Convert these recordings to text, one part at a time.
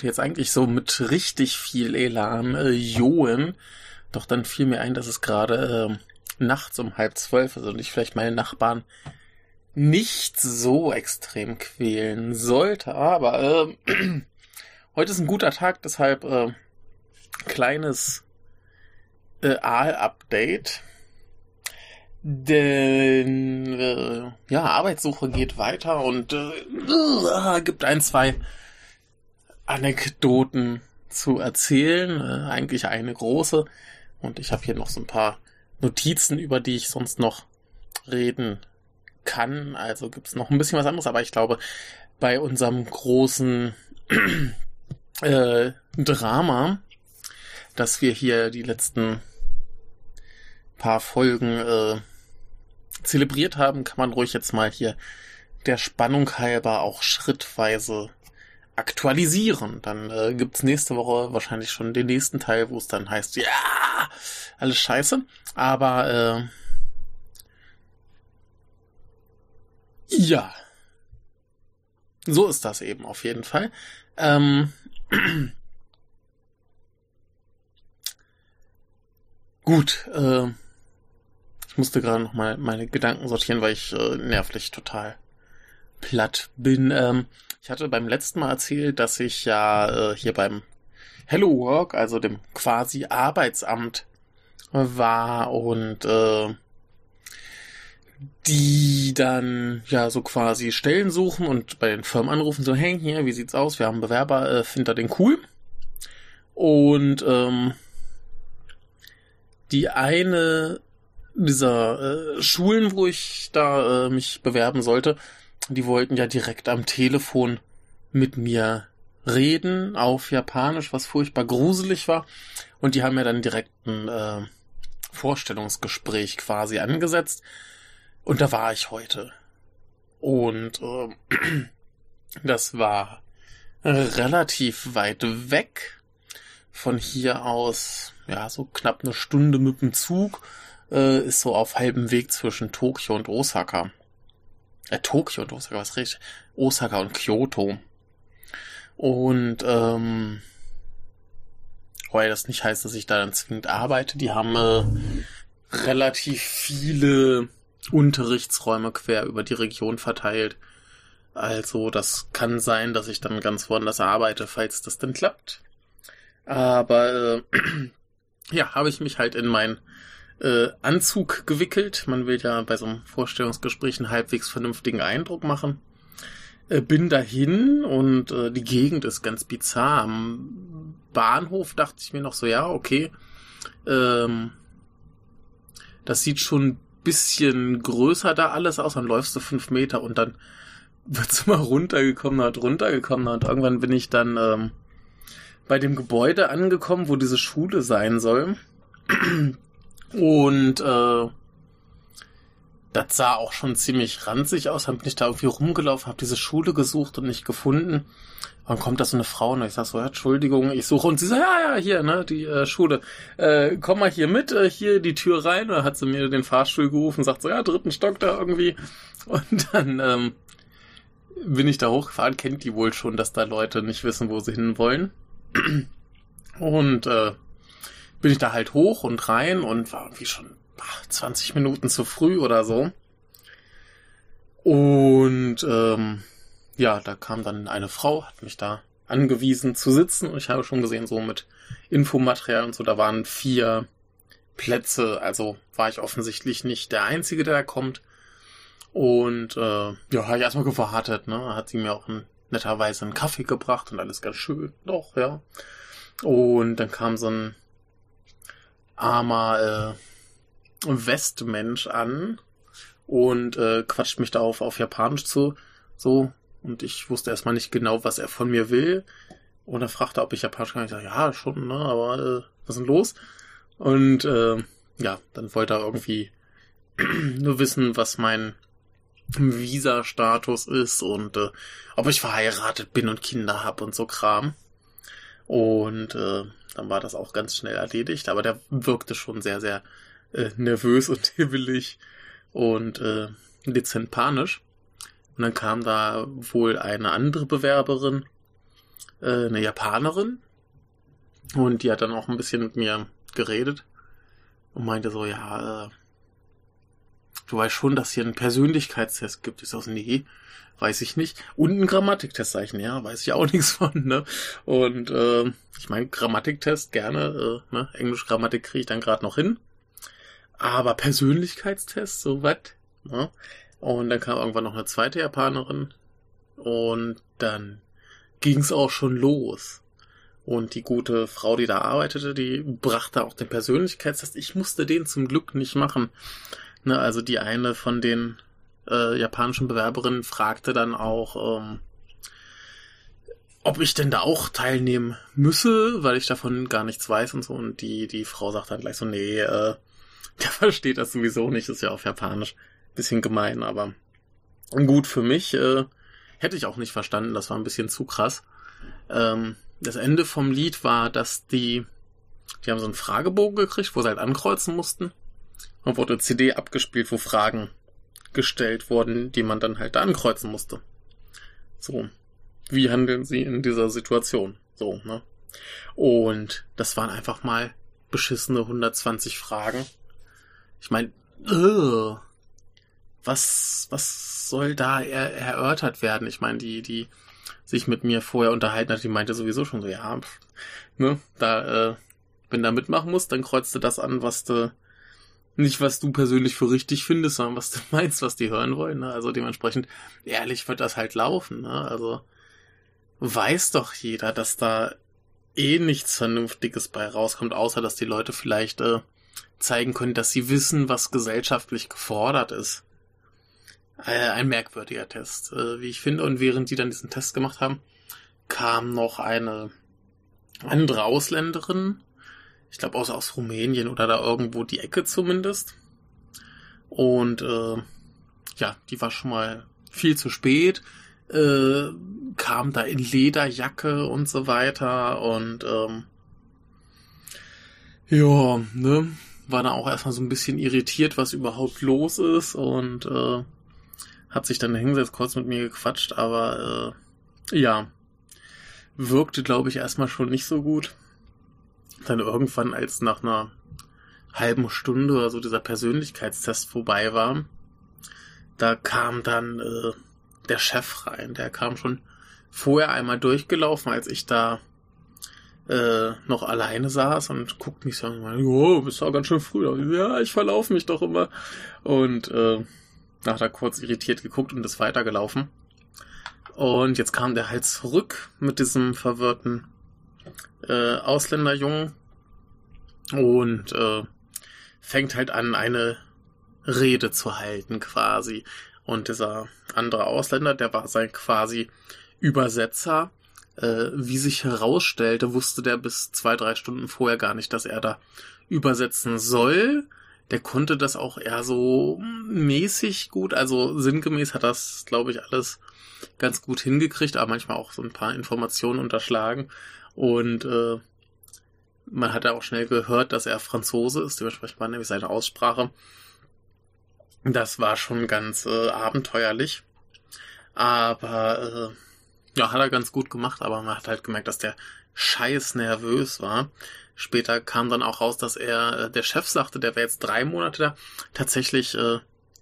wollte jetzt eigentlich so mit richtig viel Elan äh, johen, doch dann fiel mir ein, dass es gerade äh, nachts um halb zwölf ist und ich vielleicht meine Nachbarn nicht so extrem quälen sollte, aber äh, heute ist ein guter Tag, deshalb äh, kleines äh, Aal-Update. Denn äh, ja, Arbeitssuche geht weiter und äh, gibt ein, zwei Anekdoten zu erzählen. Äh, eigentlich eine große. Und ich habe hier noch so ein paar Notizen, über die ich sonst noch reden kann. Also gibt's noch ein bisschen was anderes, aber ich glaube, bei unserem großen äh, Drama, dass wir hier die letzten paar Folgen äh, zelebriert haben, kann man ruhig jetzt mal hier der Spannung halber auch schrittweise aktualisieren. Dann äh, gibt's nächste Woche wahrscheinlich schon den nächsten Teil, wo es dann heißt, ja, alles scheiße. Aber äh, ja. So ist das eben auf jeden Fall. Ähm, gut, äh, ich musste gerade noch mal meine Gedanken sortieren, weil ich äh, nervlich total platt bin. Ähm, ich hatte beim letzten Mal erzählt, dass ich ja äh, hier beim Hello Work, also dem quasi Arbeitsamt, war und äh, die dann ja so quasi Stellen suchen und bei den Firmen anrufen, so, hey, hier, wie sieht's aus? Wir haben Bewerber, äh, findet er den cool? Und ähm, die eine dieser äh, Schulen, wo ich da äh, mich bewerben sollte, die wollten ja direkt am Telefon mit mir reden auf Japanisch, was furchtbar gruselig war. Und die haben ja dann direkt ein äh, Vorstellungsgespräch quasi angesetzt. Und da war ich heute. Und äh, das war relativ weit weg. Von hier aus, ja, so knapp eine Stunde mit dem Zug äh, ist so auf halbem Weg zwischen Tokio und Osaka. Äh, Tokio und Osaka, was richtig? Osaka und Kyoto. Und, ähm, weil das nicht heißt, dass ich da dann zwingend arbeite. Die haben äh, relativ viele Unterrichtsräume quer über die Region verteilt. Also das kann sein, dass ich dann ganz woanders arbeite, falls das denn klappt. Aber äh, ja, habe ich mich halt in mein äh, Anzug gewickelt. Man will ja bei so einem Vorstellungsgespräch einen halbwegs vernünftigen Eindruck machen. Äh, bin dahin und äh, die Gegend ist ganz bizarr. Am Bahnhof dachte ich mir noch so, ja, okay. Ähm, das sieht schon ein bisschen größer da alles aus. Dann läufst du fünf Meter und dann wird's immer runtergekommen und runtergekommen und irgendwann bin ich dann ähm, bei dem Gebäude angekommen, wo diese Schule sein soll. Und äh, das sah auch schon ziemlich ranzig aus. Dann bin ich da irgendwie rumgelaufen, habe diese Schule gesucht und nicht gefunden. Dann kommt da so eine Frau und ich sag so, ja, Entschuldigung, ich suche. Und sie sagt, ja, ja, hier, ne, die äh, Schule. Äh, komm mal hier mit, äh, hier die Tür rein. Und dann hat sie mir den Fahrstuhl gerufen, sagt so, ja, dritten Stock da irgendwie. Und dann ähm, bin ich da hochgefahren, kennt die wohl schon, dass da Leute nicht wissen, wo sie hin wollen. Und äh, bin ich da halt hoch und rein und war irgendwie schon ach, 20 Minuten zu früh oder so. Und ähm, ja, da kam dann eine Frau, hat mich da angewiesen zu sitzen und ich habe schon gesehen, so mit Infomaterial und so, da waren vier Plätze, also war ich offensichtlich nicht der Einzige, der da kommt. Und äh, ja, habe ich erstmal gewartet, ne? Hat sie mir auch ein, netterweise einen Kaffee gebracht und alles ganz schön. Doch, ja. Und dann kam so ein armer äh, Westmensch an und äh, quatscht mich da auf, auf Japanisch zu. So. Und ich wusste erstmal nicht genau, was er von mir will. Und er fragte, ob ich Japanisch kann. Ich sage, ja, schon, ne, aber äh, was ist denn los? Und äh, ja, dann wollte er irgendwie nur wissen, was mein Visa-Status ist und äh, ob ich verheiratet bin und Kinder hab und so Kram. Und äh, dann war das auch ganz schnell erledigt, aber der wirkte schon sehr, sehr äh, nervös und hibbelig und äh, dezent panisch. Und dann kam da wohl eine andere Bewerberin, äh, eine Japanerin. Und die hat dann auch ein bisschen mit mir geredet und meinte so, ja, äh, du weißt schon, dass hier einen Persönlichkeitstest gibt. Ich so, nee, weiß ich nicht. Und einen Grammatiktest, sag ich, ja, weiß ich auch nichts von, ne? Und äh, ich meine, Grammatiktest gerne, äh, ne? Englisch Grammatik kriege ich dann gerade noch hin. Aber Persönlichkeitstest, so was? Ne? Und dann kam irgendwann noch eine zweite Japanerin. Und dann ging's auch schon los. Und die gute Frau, die da arbeitete, die brachte auch den Persönlichkeitstest. Ich musste den zum Glück nicht machen. Ne, also die eine von den äh, japanischen Bewerberinnen fragte dann auch, ähm, ob ich denn da auch teilnehmen müsse, weil ich davon gar nichts weiß und so. Und die, die Frau sagt dann gleich so, nee, äh, der versteht das sowieso nicht, ist ja auf Japanisch. Bisschen gemein, aber gut für mich. Äh, hätte ich auch nicht verstanden, das war ein bisschen zu krass. Ähm, das Ende vom Lied war, dass die, die haben so einen Fragebogen gekriegt, wo sie halt ankreuzen mussten. Und wurde CD abgespielt, wo Fragen gestellt wurden, die man dann halt da ankreuzen musste. So. Wie handeln sie in dieser Situation? So, ne? Und das waren einfach mal beschissene 120 Fragen. Ich meine, was, was soll da er, erörtert werden? Ich meine, die, die sich mit mir vorher unterhalten hat, die meinte sowieso schon so, ja, pff, ne, da, äh, wenn da mitmachen musst, dann kreuzt du das an, was du, nicht was du persönlich für richtig findest, sondern was du meinst, was die hören wollen, ne? Also dementsprechend, ehrlich wird das halt laufen, ne? Also, weiß doch jeder, dass da eh nichts Vernünftiges bei rauskommt, außer dass die Leute vielleicht, äh, zeigen können, dass sie wissen, was gesellschaftlich gefordert ist. Äh, ein merkwürdiger Test, äh, wie ich finde. Und während die dann diesen Test gemacht haben, kam noch eine andere Ausländerin, ich glaube aus, aus Rumänien oder da irgendwo die Ecke zumindest. Und äh, ja, die war schon mal viel zu spät, äh, kam da in Lederjacke und so weiter und ähm, ja, ne, war da auch erstmal so ein bisschen irritiert, was überhaupt los ist und äh, hat sich dann hingesetzt, kurz mit mir gequatscht, aber äh, ja, wirkte, glaube ich, erstmal schon nicht so gut. Dann irgendwann, als nach einer halben Stunde oder so dieser Persönlichkeitstest vorbei war, da kam dann äh, der Chef rein. Der kam schon vorher einmal durchgelaufen, als ich da äh, noch alleine saß und guckt mich so an, jo, bist ja ganz schön früh. Ja, ich verlaufe mich doch immer. Und äh, da kurz irritiert geguckt und ist weitergelaufen. Und jetzt kam der halt zurück mit diesem verwirrten äh, Ausländerjungen und äh, fängt halt an, eine Rede zu halten quasi. Und dieser andere Ausländer, der war sein quasi Übersetzer. Äh, wie sich herausstellte, wusste der bis zwei, drei Stunden vorher gar nicht, dass er da übersetzen soll der konnte das auch eher so mäßig gut, also sinngemäß hat das, glaube ich, alles ganz gut hingekriegt, aber manchmal auch so ein paar Informationen unterschlagen. Und äh, man hat ja auch schnell gehört, dass er Franzose ist, dementsprechend war nämlich seine Aussprache. Das war schon ganz äh, abenteuerlich. Aber äh, ja, hat er ganz gut gemacht, aber man hat halt gemerkt, dass der scheiß nervös war. Später kam dann auch raus, dass er, äh, der Chef sagte, der wäre jetzt drei Monate da. Tatsächlich äh,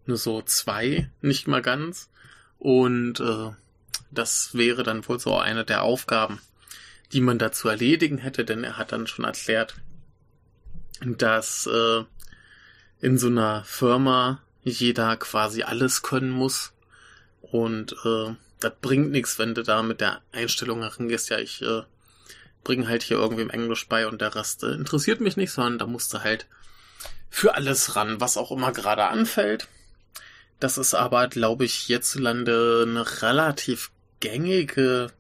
nur so zwei, nicht mal ganz. Und äh, das wäre dann wohl so eine der Aufgaben, die man da zu erledigen hätte, denn er hat dann schon erklärt, dass äh, in so einer Firma jeder quasi alles können muss. Und äh, das bringt nichts, wenn du da mit der Einstellung herangehst, ja, ich äh, bringen halt hier irgendwie im Englisch bei und der Rest äh, interessiert mich nicht, sondern da musst du halt für alles ran, was auch immer gerade anfällt. Das ist aber, glaube ich, hierzulande eine relativ gängige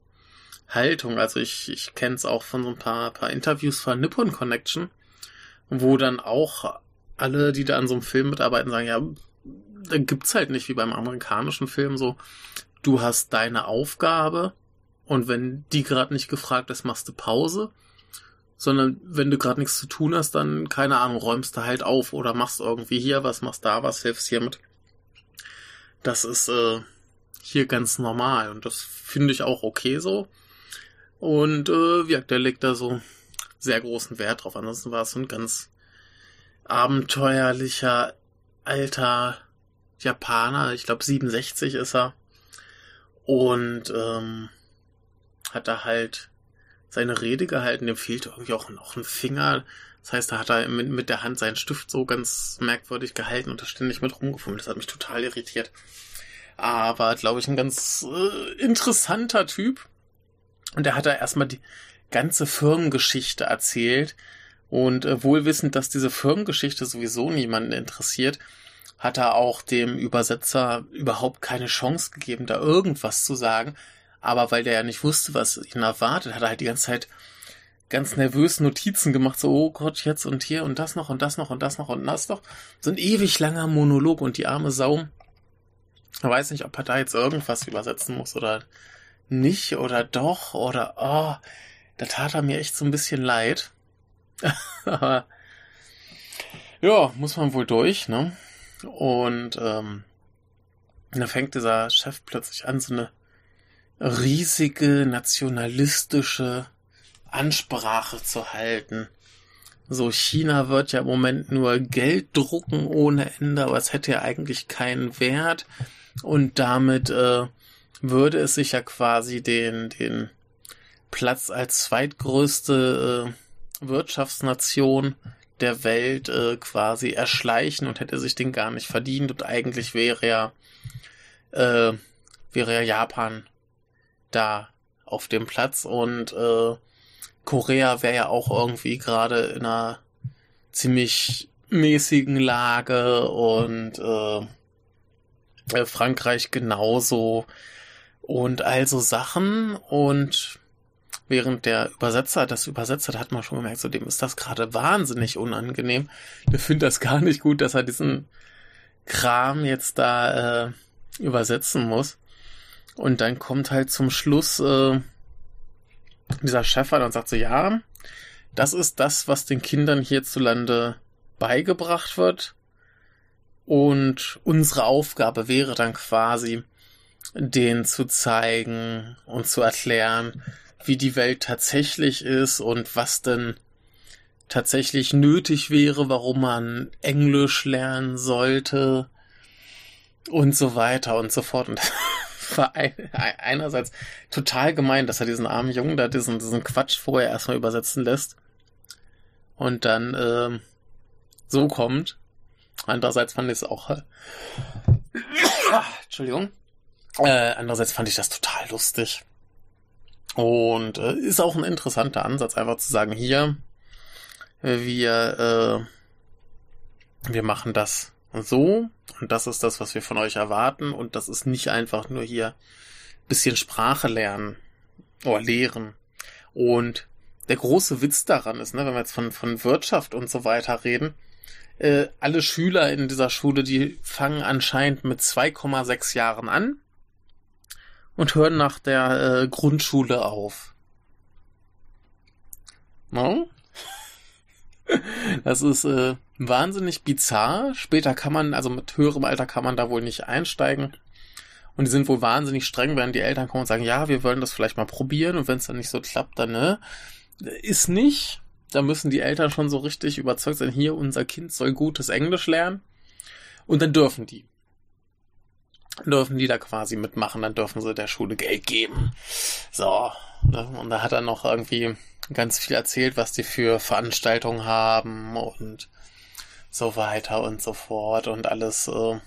Haltung. Also ich, ich kenne es auch von so ein paar, paar Interviews von Nippon Connection, wo dann auch alle, die da an so einem Film mitarbeiten, sagen, ja, da gibt's halt nicht wie beim amerikanischen Film so, du hast deine Aufgabe und wenn die gerade nicht gefragt ist, machst du Pause. Sondern wenn du gerade nichts zu tun hast, dann, keine Ahnung, räumst du halt auf oder machst irgendwie hier was, machst da was, hilfst hier mit. Das ist äh, hier ganz normal. Und das finde ich auch okay so. Und äh, ja, der legt da so sehr großen Wert drauf. Ansonsten war es so ein ganz abenteuerlicher alter Japaner. Ich glaube 67 ist er. Und ähm, hat da halt seine Rede gehalten. Dem fehlte irgendwie auch noch ein Finger. Das heißt, da hat er mit, mit der Hand seinen Stift so ganz merkwürdig gehalten und da ständig mit rumgefummelt. Das hat mich total irritiert. Aber, glaube ich, ein ganz äh, interessanter Typ. Und er hat da erstmal die ganze Firmengeschichte erzählt. Und äh, wohlwissend, dass diese Firmengeschichte sowieso niemanden interessiert, hat er auch dem Übersetzer überhaupt keine Chance gegeben, da irgendwas zu sagen. Aber weil der ja nicht wusste, was ihn erwartet, hat er halt die ganze Zeit ganz nervös Notizen gemacht, so, oh Gott, jetzt und hier und das noch und das noch und das noch und das noch. So ein ewig langer Monolog und die arme Sau. Ich weiß nicht, ob er da jetzt irgendwas übersetzen muss oder nicht oder doch oder, oh, da tat er mir echt so ein bisschen leid. Ja, muss man wohl durch, ne? Und, ähm, da fängt dieser Chef plötzlich an, so eine riesige nationalistische Ansprache zu halten. So, China wird ja im Moment nur Geld drucken ohne Ende, aber es hätte ja eigentlich keinen Wert. Und damit äh, würde es sich ja quasi den, den Platz als zweitgrößte äh, Wirtschaftsnation der Welt äh, quasi erschleichen und hätte sich den gar nicht verdient. Und eigentlich wäre ja, äh, wäre ja Japan da auf dem Platz. Und äh, Korea wäre ja auch irgendwie gerade in einer ziemlich mäßigen Lage. Und äh, äh, Frankreich genauso und also Sachen und während der Übersetzer das übersetzt hat, hat man schon gemerkt, so dem ist das gerade wahnsinnig unangenehm. Der findet das gar nicht gut, dass er diesen Kram jetzt da äh, übersetzen muss. Und dann kommt halt zum Schluss äh, dieser Chef und sagt so, ja, das ist das, was den Kindern hierzulande beigebracht wird. Und unsere Aufgabe wäre dann quasi, denen zu zeigen und zu erklären, wie die Welt tatsächlich ist und was denn tatsächlich nötig wäre, warum man Englisch lernen sollte und so weiter und so fort. Und war ein, einerseits total gemein, dass er diesen armen Jungen da diesen, diesen Quatsch vorher erstmal übersetzen lässt und dann ähm, so kommt. Andererseits fand ich es auch. Äh, Entschuldigung. Äh, andererseits fand ich das total lustig. Und äh, ist auch ein interessanter Ansatz, einfach zu sagen, hier, wir, äh, wir machen das so und das ist das, was wir von euch erwarten und das ist nicht einfach nur hier bisschen Sprache lernen oder lehren. Und der große Witz daran ist, ne, wenn wir jetzt von, von Wirtschaft und so weiter reden, äh, alle Schüler in dieser Schule, die fangen anscheinend mit 2,6 Jahren an und hören nach der äh, Grundschule auf. No? Das ist äh, wahnsinnig bizarr. Später kann man, also mit höherem Alter kann man da wohl nicht einsteigen. Und die sind wohl wahnsinnig streng, wenn die Eltern kommen und sagen, ja, wir wollen das vielleicht mal probieren und wenn es dann nicht so klappt, dann ne, ist nicht. Da müssen die Eltern schon so richtig überzeugt sein, hier, unser Kind soll gutes Englisch lernen. Und dann dürfen die. Dürfen die da quasi mitmachen, dann dürfen sie der Schule Geld geben. So. Ne? Und da hat er noch irgendwie ganz viel erzählt, was die für Veranstaltungen haben und so weiter und so fort und alles äh,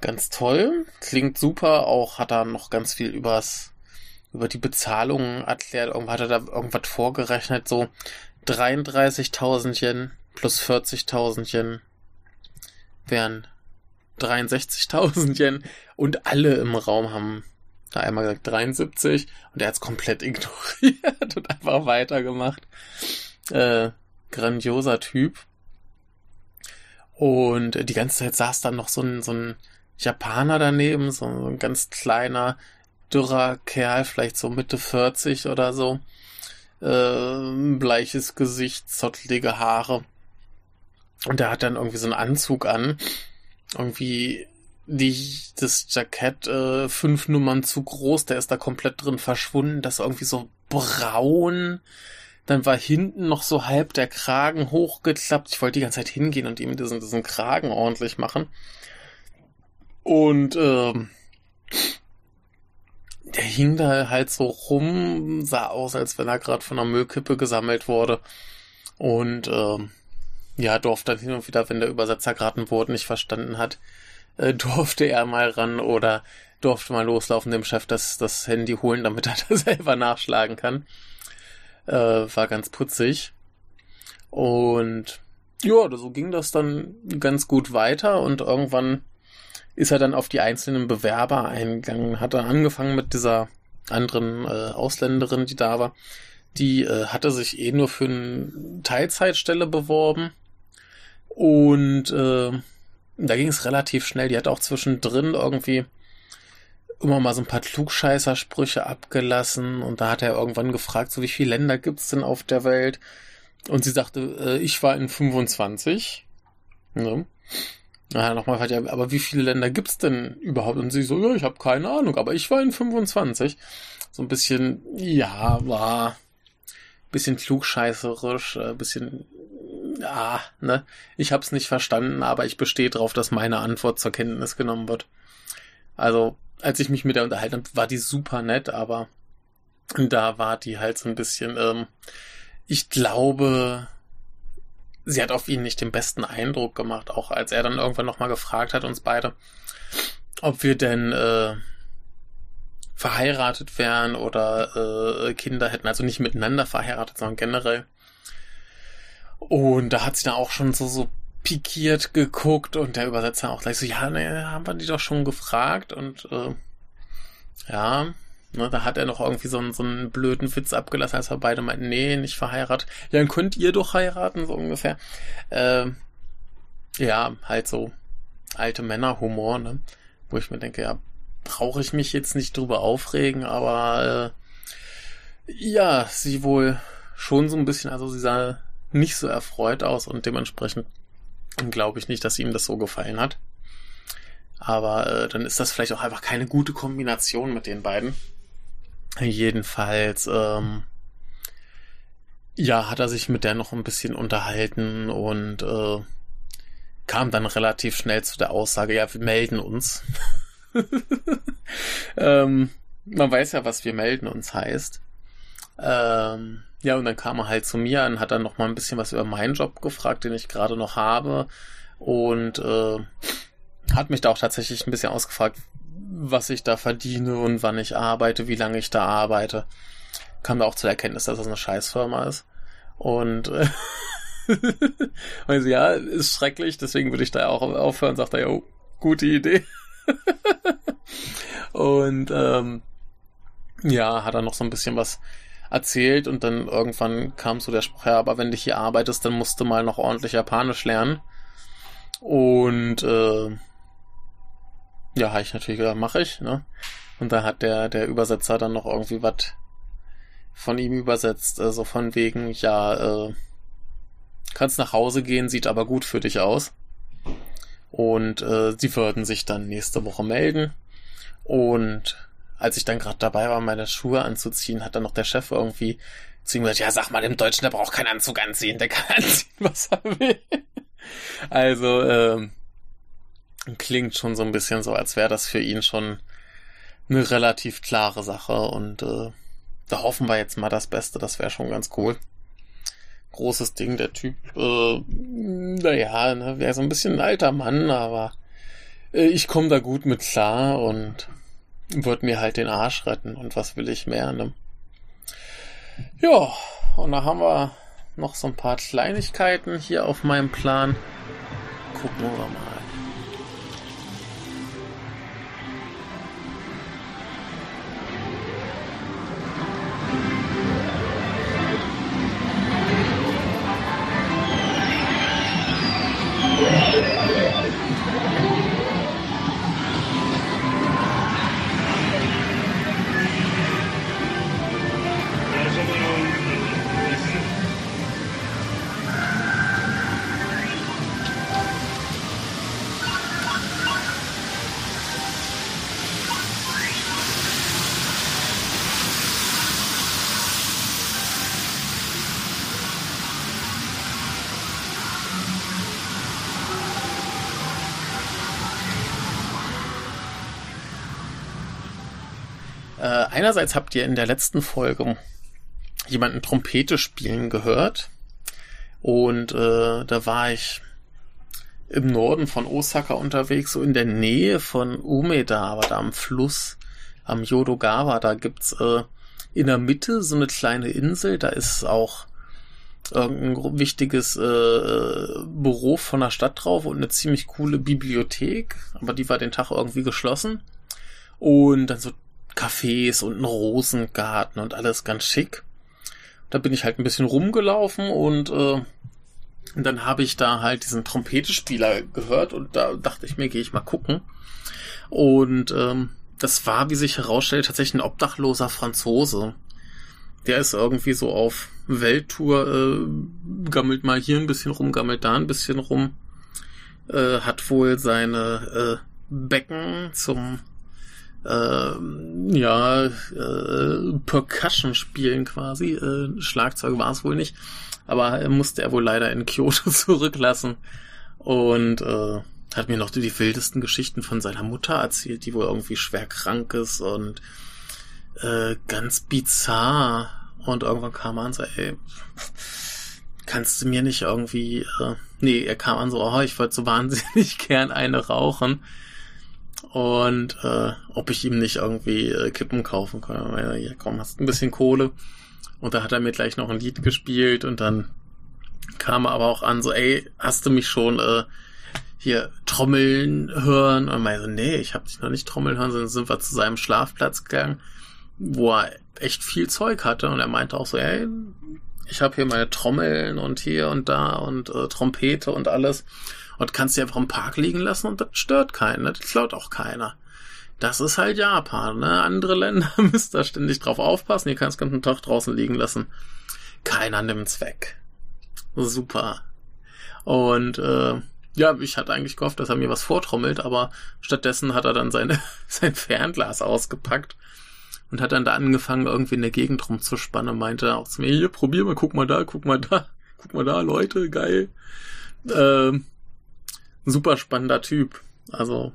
ganz toll. Klingt super. Auch hat er noch ganz viel übers, über die Bezahlungen erklärt. Irgendwo hat er da irgendwas vorgerechnet, so 33.000 Yen plus 40.000 Yen wären 63.000 Yen und alle im Raum haben da einmal gesagt 73 und er hat es komplett ignoriert und einfach weitergemacht. Äh, grandioser Typ. Und die ganze Zeit saß dann noch so ein, so ein Japaner daneben, so ein ganz kleiner, dürrer Kerl, vielleicht so Mitte 40 oder so. Äh, bleiches Gesicht, zottelige Haare. Und der hat dann irgendwie so einen Anzug an. Irgendwie die, das Jackett äh, fünf Nummern zu groß, der ist da komplett drin verschwunden, das irgendwie so braun. Dann war hinten noch so halb der Kragen hochgeklappt. Ich wollte die ganze Zeit hingehen und ihm diesen, diesen Kragen ordentlich machen. Und ähm, der hing da halt so rum, sah aus, als wenn er gerade von einer Müllkippe gesammelt wurde. Und ähm, ja, durfte dann hin und wieder, wenn der Übersetzer gerade ein Wort nicht verstanden hat, äh, durfte er mal ran oder durfte mal loslaufen, dem Chef das, das Handy holen, damit er da selber nachschlagen kann. Äh, war ganz putzig. Und ja, so ging das dann ganz gut weiter und irgendwann ist er dann auf die einzelnen Bewerber eingegangen, hat dann angefangen mit dieser anderen äh, Ausländerin, die da war. Die äh, hatte sich eh nur für eine Teilzeitstelle beworben und äh, da ging es relativ schnell. Die hat auch zwischendrin irgendwie immer mal so ein paar Klugscheißersprüche abgelassen und da hat er irgendwann gefragt, so wie viele Länder gibt's denn auf der Welt? Und sie sagte, äh, ich war in 25. Ne? Ja, nochmal fragt ja, aber wie viele Länder gibt's denn überhaupt? Und sie so, ja, ich habe keine Ahnung, aber ich war in 25. So ein bisschen, ja, war bisschen klugscheißerisch, äh, bisschen, ja, ne? Ich hab's nicht verstanden, aber ich bestehe drauf, dass meine Antwort zur Kenntnis genommen wird. Also, als ich mich mit der unterhalten habe, war die super nett, aber da war die halt so ein bisschen, ähm, ich glaube, sie hat auf ihn nicht den besten Eindruck gemacht, auch als er dann irgendwann nochmal gefragt hat, uns beide, ob wir denn äh, verheiratet wären oder äh, Kinder hätten, also nicht miteinander verheiratet, sondern generell. Und da hat sie dann auch schon so, so pikiert geguckt und der Übersetzer auch gleich so, ja, ne, haben wir die doch schon gefragt und äh, ja, Ne, da hat er noch irgendwie so einen, so einen blöden Witz abgelassen, als wir beide meinten, nee, nicht verheiratet. Ja, dann könnt ihr doch heiraten, so ungefähr. Äh, ja, halt so alte Männerhumor, ne? Wo ich mir denke, ja, brauche ich mich jetzt nicht drüber aufregen, aber äh, ja, sie wohl schon so ein bisschen, also sie sah nicht so erfreut aus und dementsprechend glaube ich nicht, dass ihm das so gefallen hat. Aber äh, dann ist das vielleicht auch einfach keine gute Kombination mit den beiden. Jedenfalls, ähm, ja, hat er sich mit der noch ein bisschen unterhalten und äh, kam dann relativ schnell zu der Aussage, ja, wir melden uns. ähm, man weiß ja, was wir melden uns heißt. Ähm, ja, und dann kam er halt zu mir und hat dann noch mal ein bisschen was über meinen Job gefragt, den ich gerade noch habe. Und äh, hat mich da auch tatsächlich ein bisschen ausgefragt, was ich da verdiene und wann ich arbeite, wie lange ich da arbeite. Kam da auch zur Erkenntnis, dass das eine Scheißfirma ist. Und äh, also, ja, ist schrecklich, deswegen würde ich da auch aufhören, sagt er, jo, gute Idee. und ähm, ja, hat er noch so ein bisschen was erzählt und dann irgendwann kam so der Spruch, ja, aber wenn du hier arbeitest, dann musst du mal noch ordentlich Japanisch lernen. Und äh, ja, habe ich natürlich gesagt, mache ich, ne? Und da hat der, der Übersetzer dann noch irgendwie was von ihm übersetzt, also von wegen, ja, äh, kannst nach Hause gehen, sieht aber gut für dich aus. Und äh, sie würden sich dann nächste Woche melden. Und als ich dann gerade dabei war, meine Schuhe anzuziehen, hat dann noch der Chef irgendwie zu ihm gesagt, ja, sag mal dem Deutschen, der braucht keinen Anzug anziehen, der kann anziehen, was er will. Also, ähm, klingt schon so ein bisschen so, als wäre das für ihn schon eine relativ klare Sache und äh, da hoffen wir jetzt mal das Beste, das wäre schon ganz cool. Großes Ding, der Typ, äh, naja, ne, wäre so ein bisschen ein alter Mann, aber äh, ich komme da gut mit klar und wird mir halt den Arsch retten und was will ich mehr, ne? Ja, und da haben wir noch so ein paar Kleinigkeiten hier auf meinem Plan. Gucken wir mal. Einerseits habt ihr in der letzten Folge jemanden Trompete spielen gehört. Und äh, da war ich im Norden von Osaka unterwegs, so in der Nähe von Umeda, aber da am Fluss, am Yodogawa, da gibt's äh, in der Mitte so eine kleine Insel, da ist auch irgendein wichtiges äh, Büro von der Stadt drauf und eine ziemlich coole Bibliothek, aber die war den Tag irgendwie geschlossen. Und dann so Cafés und ein Rosengarten und alles ganz schick. Da bin ich halt ein bisschen rumgelaufen und äh, und dann habe ich da halt diesen Trompetespieler gehört und da dachte ich mir, gehe ich mal gucken. Und ähm, das war, wie sich herausstellt, tatsächlich ein obdachloser Franzose. Der ist irgendwie so auf Welttour, äh, gammelt mal hier ein bisschen rum, gammelt da ein bisschen rum. Äh, hat wohl seine äh, Becken zum äh, ja, äh, Percussion spielen quasi. Äh, Schlagzeug war es wohl nicht. Aber er musste er wohl leider in Kyoto zurücklassen. Und äh, hat mir noch die wildesten Geschichten von seiner Mutter erzählt, die wohl irgendwie schwer krank ist und äh, ganz bizarr. Und irgendwann kam er und so, ey, kannst du mir nicht irgendwie, äh, nee, er kam an so, oh, ich wollte so wahnsinnig gern eine rauchen. Und äh, ob ich ihm nicht irgendwie äh, Kippen kaufen kann. Ja, komm, hast ein bisschen Kohle. Und da hat er mir gleich noch ein Lied gespielt und dann kam er aber auch an, so, ey, hast du mich schon äh, hier trommeln hören? Und meinte so, nee, ich hab dich noch nicht trommeln hören, sondern sind wir zu seinem Schlafplatz gegangen, wo er echt viel Zeug hatte. Und er meinte auch so, ey, ich habe hier meine Trommeln und hier und da und äh, Trompete und alles. Und kannst sie einfach im Park liegen lassen und das stört keinen, ne? das klaut auch keiner. Das ist halt Japan, ne? Andere Länder müsst da ständig drauf aufpassen. Ihr kannst ganzen Tag draußen liegen lassen. Keiner nimmt's weg. Super. Und äh, ja, ich hatte eigentlich gehofft, dass er mir was vortrommelt, aber stattdessen hat er dann seine, sein Fernglas ausgepackt und hat dann da angefangen, irgendwie in der Gegend rumzuspannen und meinte auch zu mir, hier, probier mal, guck mal da, guck mal da, guck mal da, Leute, geil. Ähm, super spannender Typ. Also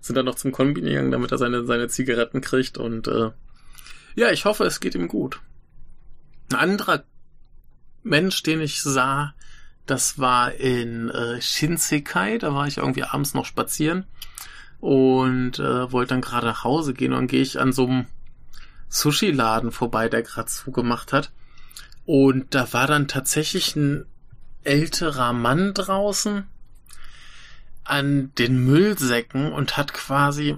sind dann noch zum Kombi gegangen, damit er seine, seine Zigaretten kriegt und äh, ja, ich hoffe, es geht ihm gut. Ein anderer Mensch, den ich sah, das war in äh, Shinsekai, da war ich irgendwie abends noch spazieren und äh, wollte dann gerade nach Hause gehen und gehe ich an so einem Sushi-Laden vorbei, der gerade zugemacht hat. Und da war dann tatsächlich ein älterer Mann draußen, an den Müllsäcken und hat quasi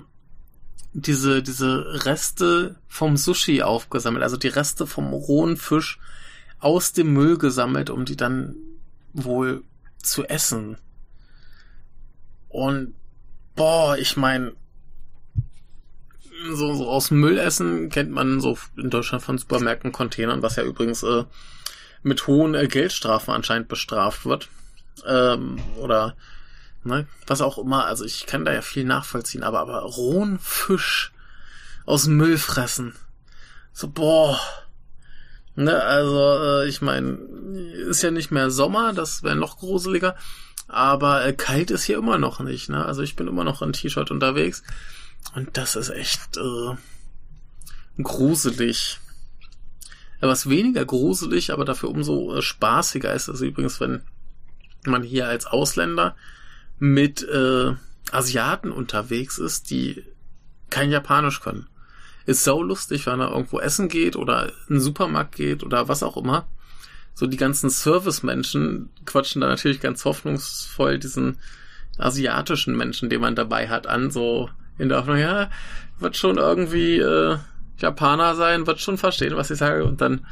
diese, diese Reste vom Sushi aufgesammelt, also die Reste vom rohen Fisch aus dem Müll gesammelt, um die dann wohl zu essen. Und boah, ich meine, so, so aus Müllessen kennt man so in Deutschland von Supermärkten Containern, was ja übrigens äh, mit hohen äh, Geldstrafen anscheinend bestraft wird. Ähm, oder Ne? Was auch immer, also ich kann da ja viel nachvollziehen, aber, aber rohen Fisch aus Müll fressen. So, boah. Ne, also, äh, ich meine, ist ja nicht mehr Sommer, das wäre noch gruseliger. Aber äh, kalt ist hier immer noch nicht, ne? Also ich bin immer noch in T-Shirt unterwegs. Und das ist echt äh, gruselig. was weniger gruselig, aber dafür umso äh, spaßiger ist es übrigens, wenn man hier als Ausländer mit äh, Asiaten unterwegs ist, die kein Japanisch können. Ist sau lustig, wenn er irgendwo essen geht oder in den Supermarkt geht oder was auch immer. So die ganzen Service-Menschen quatschen da natürlich ganz hoffnungsvoll diesen asiatischen Menschen, den man dabei hat, an, so in der Hoffnung, ja, wird schon irgendwie äh, Japaner sein, wird schon verstehen, was ich sage. Und dann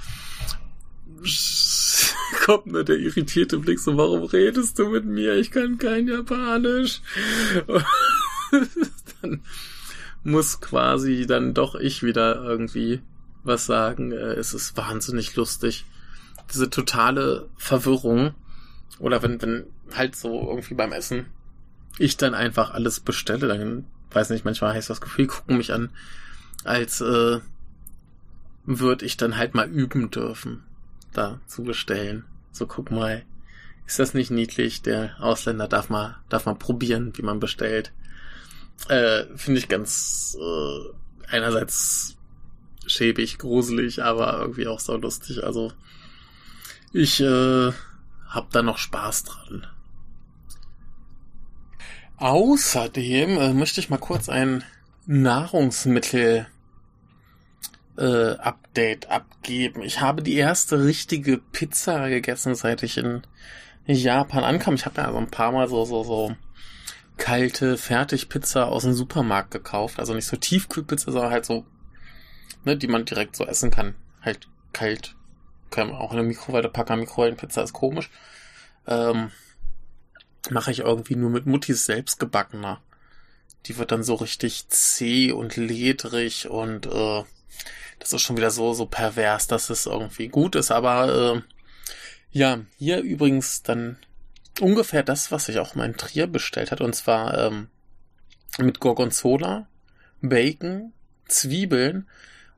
kommt nur der irritierte Blick so, warum redest du mit mir? Ich kann kein Japanisch. dann muss quasi dann doch ich wieder irgendwie was sagen. Äh, es ist wahnsinnig lustig. Diese totale Verwirrung. Oder wenn, wenn halt so irgendwie beim Essen ich dann einfach alles bestelle, dann weiß nicht, manchmal heißt das Gefühl, gucken mich an, als äh, würde ich dann halt mal üben dürfen da zu bestellen. So, guck mal, ist das nicht niedlich? Der Ausländer darf mal, darf mal probieren, wie man bestellt. Äh, finde ich ganz, äh, einerseits schäbig, gruselig, aber irgendwie auch so lustig. Also ich äh, hab da noch Spaß dran. Außerdem äh, möchte ich mal kurz ein Nahrungsmittel äh, Update abgeben. Ich habe die erste richtige Pizza gegessen, seit ich in Japan ankam. Ich habe ja so ein paar Mal so so so kalte Fertigpizza aus dem Supermarkt gekauft. Also nicht so Tiefkühlpizza, sondern halt so, ne, die man direkt so essen kann. Halt kalt. Kann man auch in der Mikrowelle packen. Mikrowellenpizza ist komisch. Ähm, Mache ich irgendwie nur mit Muttis selbstgebackener. Die wird dann so richtig zäh und ledrig und äh, das ist schon wieder so, so pervers, dass es irgendwie gut ist. Aber äh, ja, hier übrigens dann ungefähr das, was ich auch mal in Trier bestellt hat. Und zwar ähm, mit Gorgonzola, Bacon, Zwiebeln.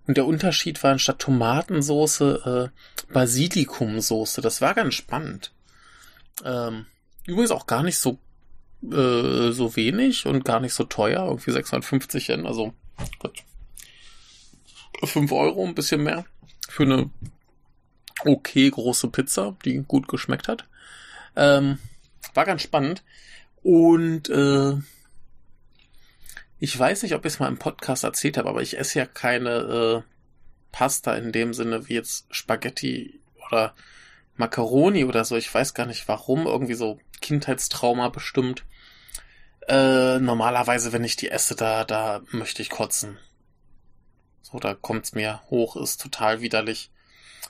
Und der Unterschied war anstatt Tomatensoße äh, Basilikumsoße. Das war ganz spannend. Ähm, übrigens auch gar nicht so äh, so wenig und gar nicht so teuer. Irgendwie 650 Yen. Also gut. 5 Euro, ein bisschen mehr. Für eine okay große Pizza, die gut geschmeckt hat. Ähm, war ganz spannend. Und äh, ich weiß nicht, ob ich es mal im Podcast erzählt habe, aber ich esse ja keine äh, Pasta in dem Sinne wie jetzt Spaghetti oder Macaroni oder so. Ich weiß gar nicht warum. Irgendwie so Kindheitstrauma bestimmt. Äh, normalerweise, wenn ich die esse, da, da möchte ich kotzen. So, da kommt's mir hoch, ist total widerlich.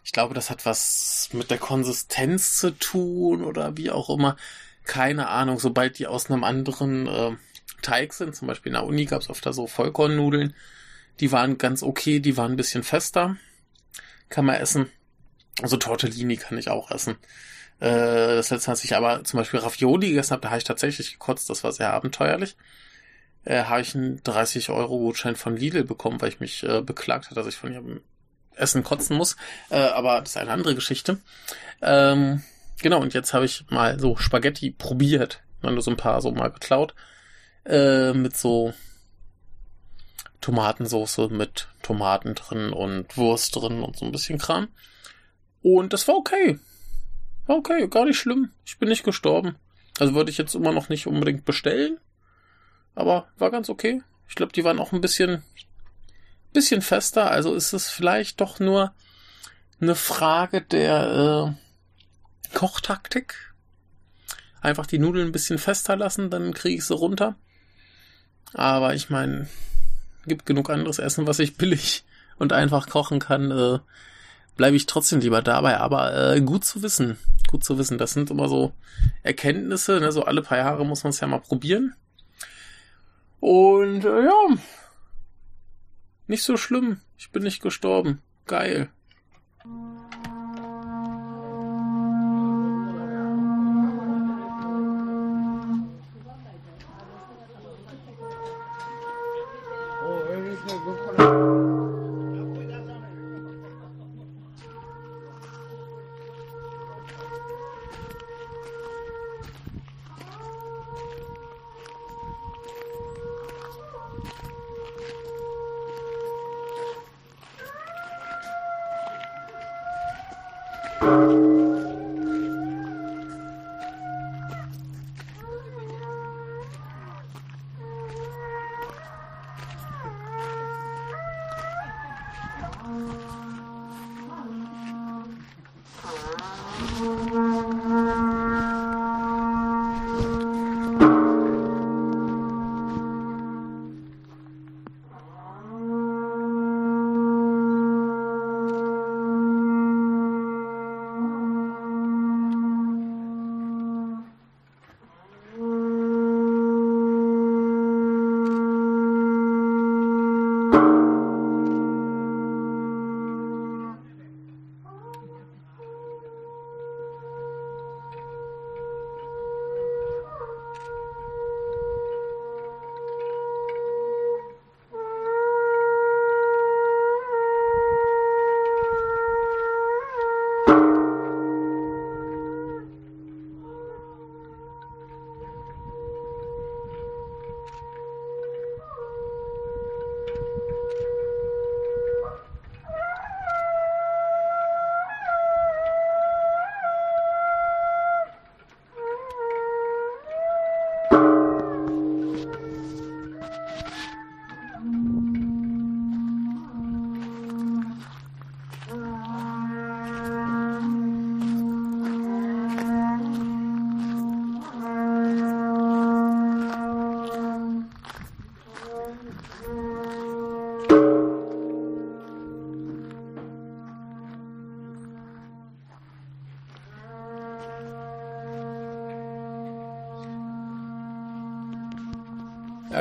Ich glaube, das hat was mit der Konsistenz zu tun oder wie auch immer. Keine Ahnung, sobald die aus einem anderen äh, Teig sind, zum Beispiel in der Uni gab es öfter so Vollkornnudeln, die waren ganz okay, die waren ein bisschen fester. Kann man essen. Also Tortellini kann ich auch essen. Äh, das letzte, als ich aber zum Beispiel Ravioli gegessen habe, da habe ich tatsächlich gekotzt, das war sehr abenteuerlich. Äh, habe ich einen 30-Euro-Gutschein von Lidl bekommen, weil ich mich äh, beklagt hatte, dass ich von ihrem Essen kotzen muss. Äh, aber das ist eine andere Geschichte. Ähm, genau, und jetzt habe ich mal so Spaghetti probiert. Nur so ein paar so mal geklaut. Äh, mit so Tomatensoße mit Tomaten drin und Wurst drin und so ein bisschen Kram. Und das war okay. War okay, gar nicht schlimm. Ich bin nicht gestorben. Also würde ich jetzt immer noch nicht unbedingt bestellen. Aber war ganz okay. Ich glaube, die waren auch ein bisschen bisschen fester, also ist es vielleicht doch nur eine Frage der äh, Kochtaktik. Einfach die Nudeln ein bisschen fester lassen, dann kriege ich sie runter. Aber ich meine, gibt genug anderes Essen, was ich billig und einfach kochen kann. Äh, Bleibe ich trotzdem lieber dabei. Aber äh, gut zu wissen, gut zu wissen. Das sind immer so Erkenntnisse. Ne? So alle paar Jahre muss man es ja mal probieren. Und äh, ja, nicht so schlimm. Ich bin nicht gestorben. Geil.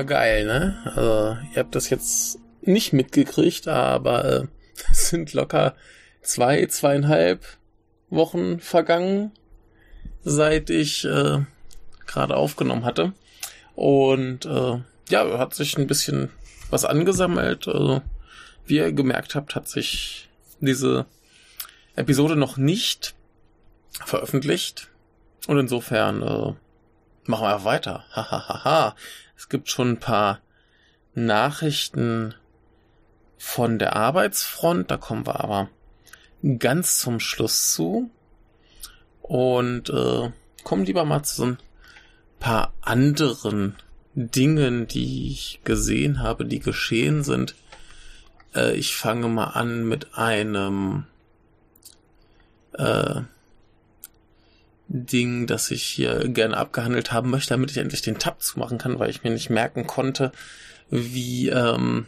Geil, ne? Also, ihr habt das jetzt nicht mitgekriegt, aber äh, es sind locker zwei, zweieinhalb Wochen vergangen, seit ich äh, gerade aufgenommen hatte. Und äh, ja, hat sich ein bisschen was angesammelt. Also, wie ihr gemerkt habt, hat sich diese Episode noch nicht veröffentlicht. Und insofern äh, machen wir weiter. Hahaha. Es gibt schon ein paar Nachrichten von der Arbeitsfront. Da kommen wir aber ganz zum Schluss zu. Und äh, kommen lieber mal zu so ein paar anderen Dingen, die ich gesehen habe, die geschehen sind. Äh, ich fange mal an mit einem äh, Ding, das ich hier gerne abgehandelt haben möchte, damit ich endlich den Tab zumachen kann, weil ich mir nicht merken konnte, wie ähm,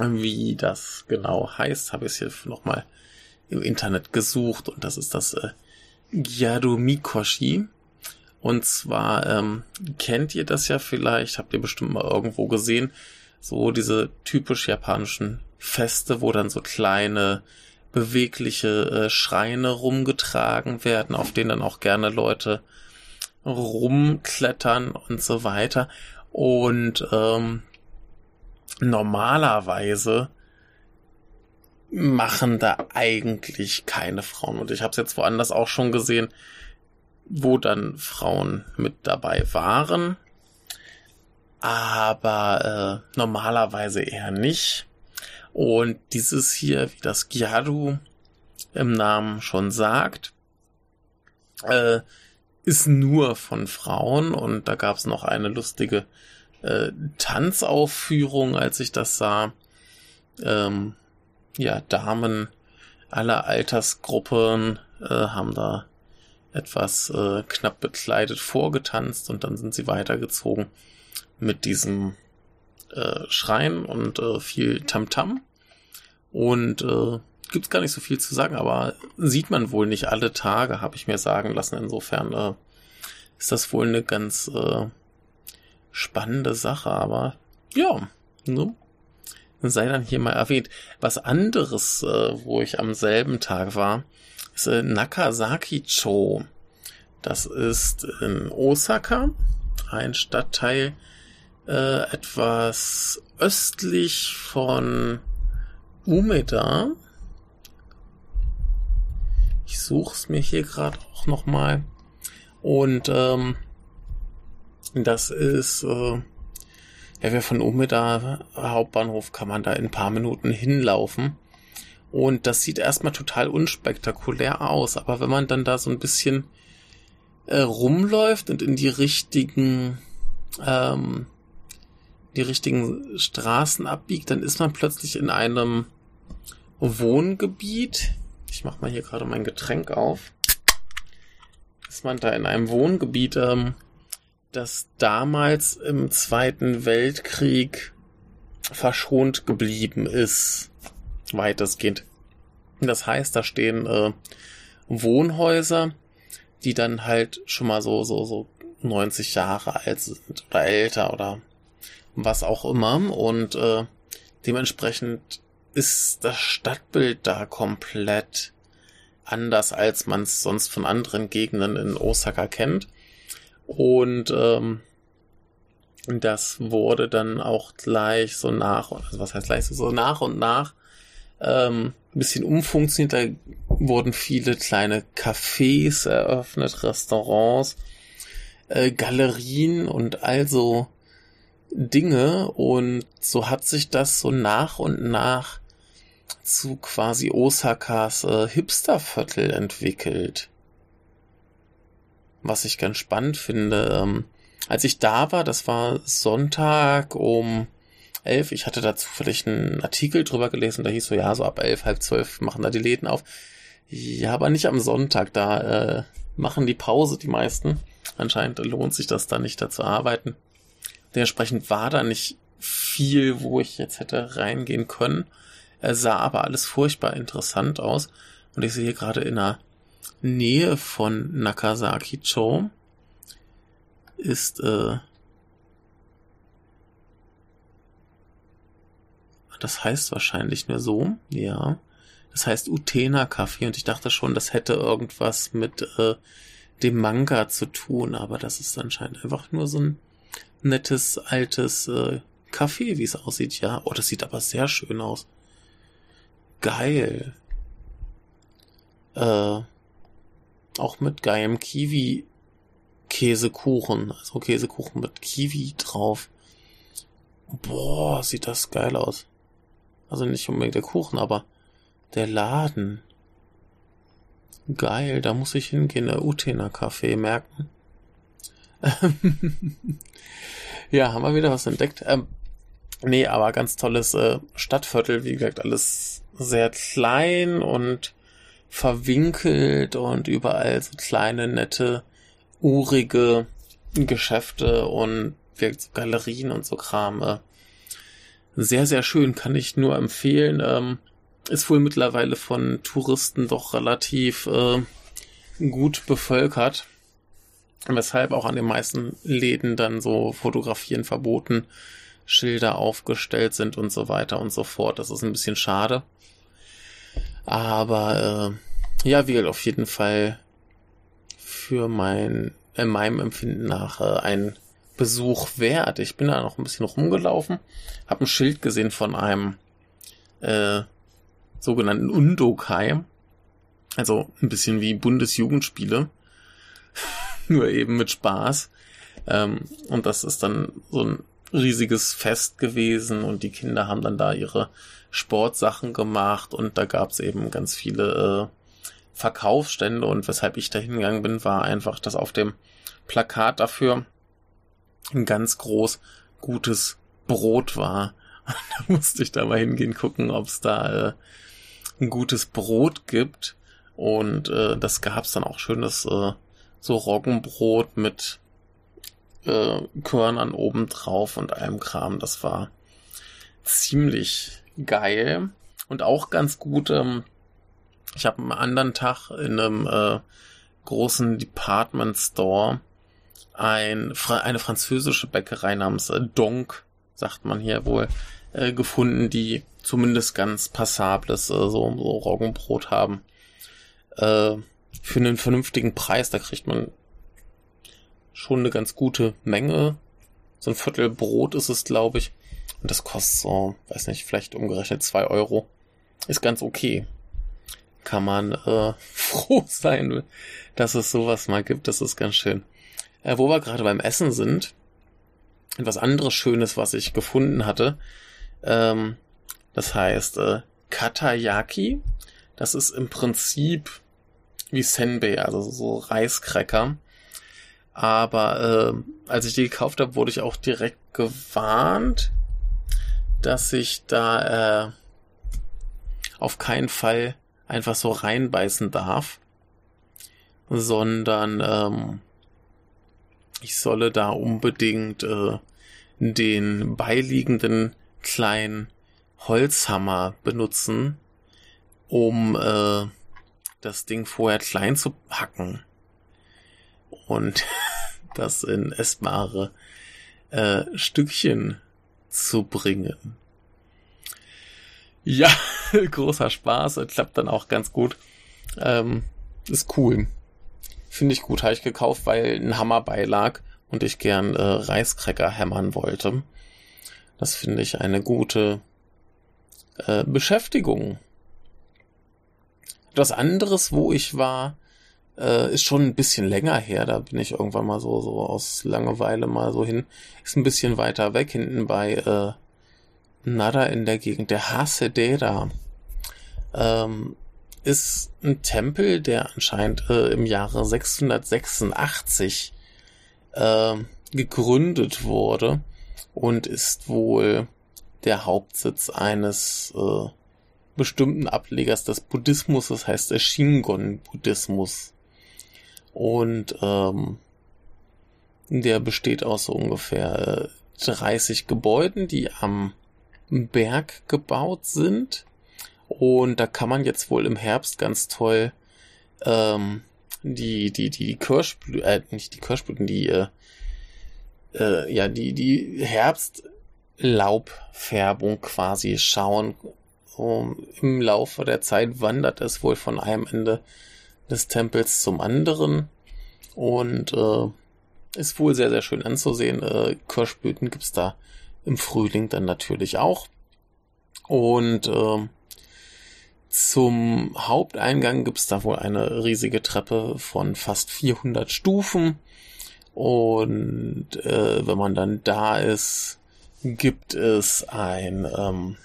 wie das genau heißt, habe ich es hier nochmal im Internet gesucht und das ist das äh, Gyado Mikoshi. Und zwar ähm, kennt ihr das ja vielleicht, habt ihr bestimmt mal irgendwo gesehen, so diese typisch japanischen Feste, wo dann so kleine bewegliche äh, Schreine rumgetragen werden, auf denen dann auch gerne Leute rumklettern und so weiter. Und ähm, normalerweise machen da eigentlich keine Frauen. Und ich habe es jetzt woanders auch schon gesehen, wo dann Frauen mit dabei waren. Aber äh, normalerweise eher nicht. Und dieses hier, wie das Gyadu im Namen schon sagt, äh, ist nur von Frauen. Und da gab es noch eine lustige äh, Tanzaufführung, als ich das sah. Ähm, ja, Damen aller Altersgruppen äh, haben da etwas äh, knapp bekleidet vorgetanzt und dann sind sie weitergezogen mit diesem äh, Schreien und äh, viel Tamtam. -Tam. Und äh, gibt gar nicht so viel zu sagen, aber sieht man wohl nicht alle Tage, habe ich mir sagen lassen. Insofern äh, ist das wohl eine ganz äh, spannende Sache, aber ja, ne? sei dann hier mal erwähnt. Was anderes, äh, wo ich am selben Tag war, ist äh, Nakasaki-cho. Das ist in Osaka, ein Stadtteil äh, etwas östlich von Umeda. Ich suche es mir hier gerade auch noch mal. Und ähm, das ist äh, ja, wer von Umeda Hauptbahnhof kann man da in ein paar Minuten hinlaufen. Und das sieht erstmal total unspektakulär aus, aber wenn man dann da so ein bisschen äh, rumläuft und in die richtigen ähm, die richtigen Straßen abbiegt, dann ist man plötzlich in einem Wohngebiet. Ich mach mal hier gerade mein Getränk auf. Ist man da in einem Wohngebiet, ähm, das damals im Zweiten Weltkrieg verschont geblieben ist. Weitestgehend. Das heißt, da stehen äh, Wohnhäuser, die dann halt schon mal so, so, so 90 Jahre alt sind oder älter oder was auch immer. Und äh, dementsprechend ist das Stadtbild da komplett anders, als man es sonst von anderen Gegenden in Osaka kennt. Und ähm, das wurde dann auch gleich so nach, also was heißt gleich so nach und nach ähm, ein bisschen umfunktioniert. Da wurden viele kleine Cafés eröffnet, Restaurants, äh, Galerien und also Dinge. Und so hat sich das so nach und nach zu quasi Osakas äh, Hipsterviertel entwickelt was ich ganz spannend finde. Ähm, als ich da war, das war Sonntag um elf. Ich hatte da zufällig einen Artikel drüber gelesen, da hieß so, ja, so ab elf, halb zwölf machen da die Läden auf. Ja, aber nicht am Sonntag, da äh, machen die Pause die meisten. Anscheinend lohnt sich das da nicht, da zu arbeiten. Dementsprechend war da nicht viel, wo ich jetzt hätte reingehen können. Er sah aber alles furchtbar interessant aus. Und ich sehe gerade in der Nähe von Nakasaki Cho ist äh, das heißt wahrscheinlich nur so, ja. Das heißt Utena Kaffee und ich dachte schon, das hätte irgendwas mit äh, dem Manga zu tun, aber das ist anscheinend einfach nur so ein nettes altes äh, Café, wie es aussieht, ja. Oh, das sieht aber sehr schön aus. Geil. Äh, auch mit geilem Kiwi Käsekuchen, also Käsekuchen mit Kiwi drauf. Boah, sieht das geil aus. Also nicht unbedingt der Kuchen, aber der Laden. Geil, da muss ich hingehen, der Utena Café merken. ja, haben wir wieder was entdeckt. Ähm, nee, aber ganz tolles äh, Stadtviertel, wie gesagt, alles sehr klein und verwinkelt und überall so kleine, nette, urige Geschäfte und Galerien und so Kram. Äh, sehr, sehr schön, kann ich nur empfehlen. Ähm, ist wohl mittlerweile von Touristen doch relativ äh, gut bevölkert. Weshalb auch an den meisten Läden dann so Fotografieren verboten, Schilder aufgestellt sind und so weiter und so fort. Das ist ein bisschen schade. Aber äh, ja, wie auf jeden Fall für mein, in meinem Empfinden nach äh, ein Besuch wert. Ich bin da noch ein bisschen rumgelaufen, habe ein Schild gesehen von einem äh, sogenannten Undokai. Also ein bisschen wie Bundesjugendspiele. Nur eben mit Spaß. Ähm, und das ist dann so ein riesiges Fest gewesen und die Kinder haben dann da ihre Sportsachen gemacht und da gab es eben ganz viele äh, Verkaufsstände und weshalb ich da hingegangen bin, war einfach, dass auf dem Plakat dafür ein ganz groß gutes Brot war. da musste ich da mal hingehen gucken, ob es da äh, ein gutes Brot gibt. Und äh, das gab's dann auch schönes äh, so Roggenbrot mit äh, Körnern oben drauf und allem Kram. Das war ziemlich geil. Und auch ganz gut, ähm, ich habe am anderen Tag in einem äh, großen Department Store ein, eine französische Bäckerei namens äh, Donk, sagt man hier wohl, äh, gefunden, die zumindest ganz passables äh, so, so Roggenbrot haben. Äh, für einen vernünftigen Preis, da kriegt man schon eine ganz gute Menge. So ein Viertel Brot ist es, glaube ich. Und das kostet so, weiß nicht, vielleicht umgerechnet zwei Euro. Ist ganz okay. Kann man äh, froh sein, dass es sowas mal gibt. Das ist ganz schön. Äh, wo wir gerade beim Essen sind, etwas anderes Schönes, was ich gefunden hatte, ähm, das heißt äh, Katayaki. Das ist im Prinzip wie Senbei, also so Reiskräcker. Aber äh, als ich die gekauft habe, wurde ich auch direkt gewarnt, dass ich da äh, auf keinen Fall einfach so reinbeißen darf, sondern ähm, ich solle da unbedingt äh, den beiliegenden kleinen Holzhammer benutzen, um äh, das Ding vorher klein zu hacken und das in essbare äh, Stückchen zu bringen. Ja, großer Spaß, klappt dann auch ganz gut. Ähm, ist cool. Finde ich gut, habe ich gekauft, weil ein Hammer beilag und ich gern äh, Reiskräcker hämmern wollte. Das finde ich eine gute äh, Beschäftigung. Etwas anderes, wo ich war, äh, ist schon ein bisschen länger her. Da bin ich irgendwann mal so, so aus Langeweile mal so hin. Ist ein bisschen weiter weg, hinten bei äh, Nada in der Gegend. Der Hasedera ähm, ist ein Tempel, der anscheinend äh, im Jahre 686 äh, gegründet wurde und ist wohl der Hauptsitz eines äh, bestimmten Ablegers des Buddhismus, das heißt der Shingon-Buddhismus. Und ähm, der besteht aus so ungefähr 30 Gebäuden, die am Berg gebaut sind. Und da kann man jetzt wohl im Herbst ganz toll ähm, die, die, die Kirschblüten, äh, nicht die Kirschblüten, die, äh, äh, ja, die, die Herbst Laubfärbung quasi schauen. So, Im Laufe der Zeit wandert es wohl von einem Ende des Tempels zum anderen und äh, ist wohl sehr, sehr schön anzusehen. Äh, Kirschblüten gibt's da im Frühling dann natürlich auch. Und äh, zum Haupteingang gibt's da wohl eine riesige Treppe von fast 400 Stufen. Und äh, wenn man dann da ist, gibt es ein, ähm,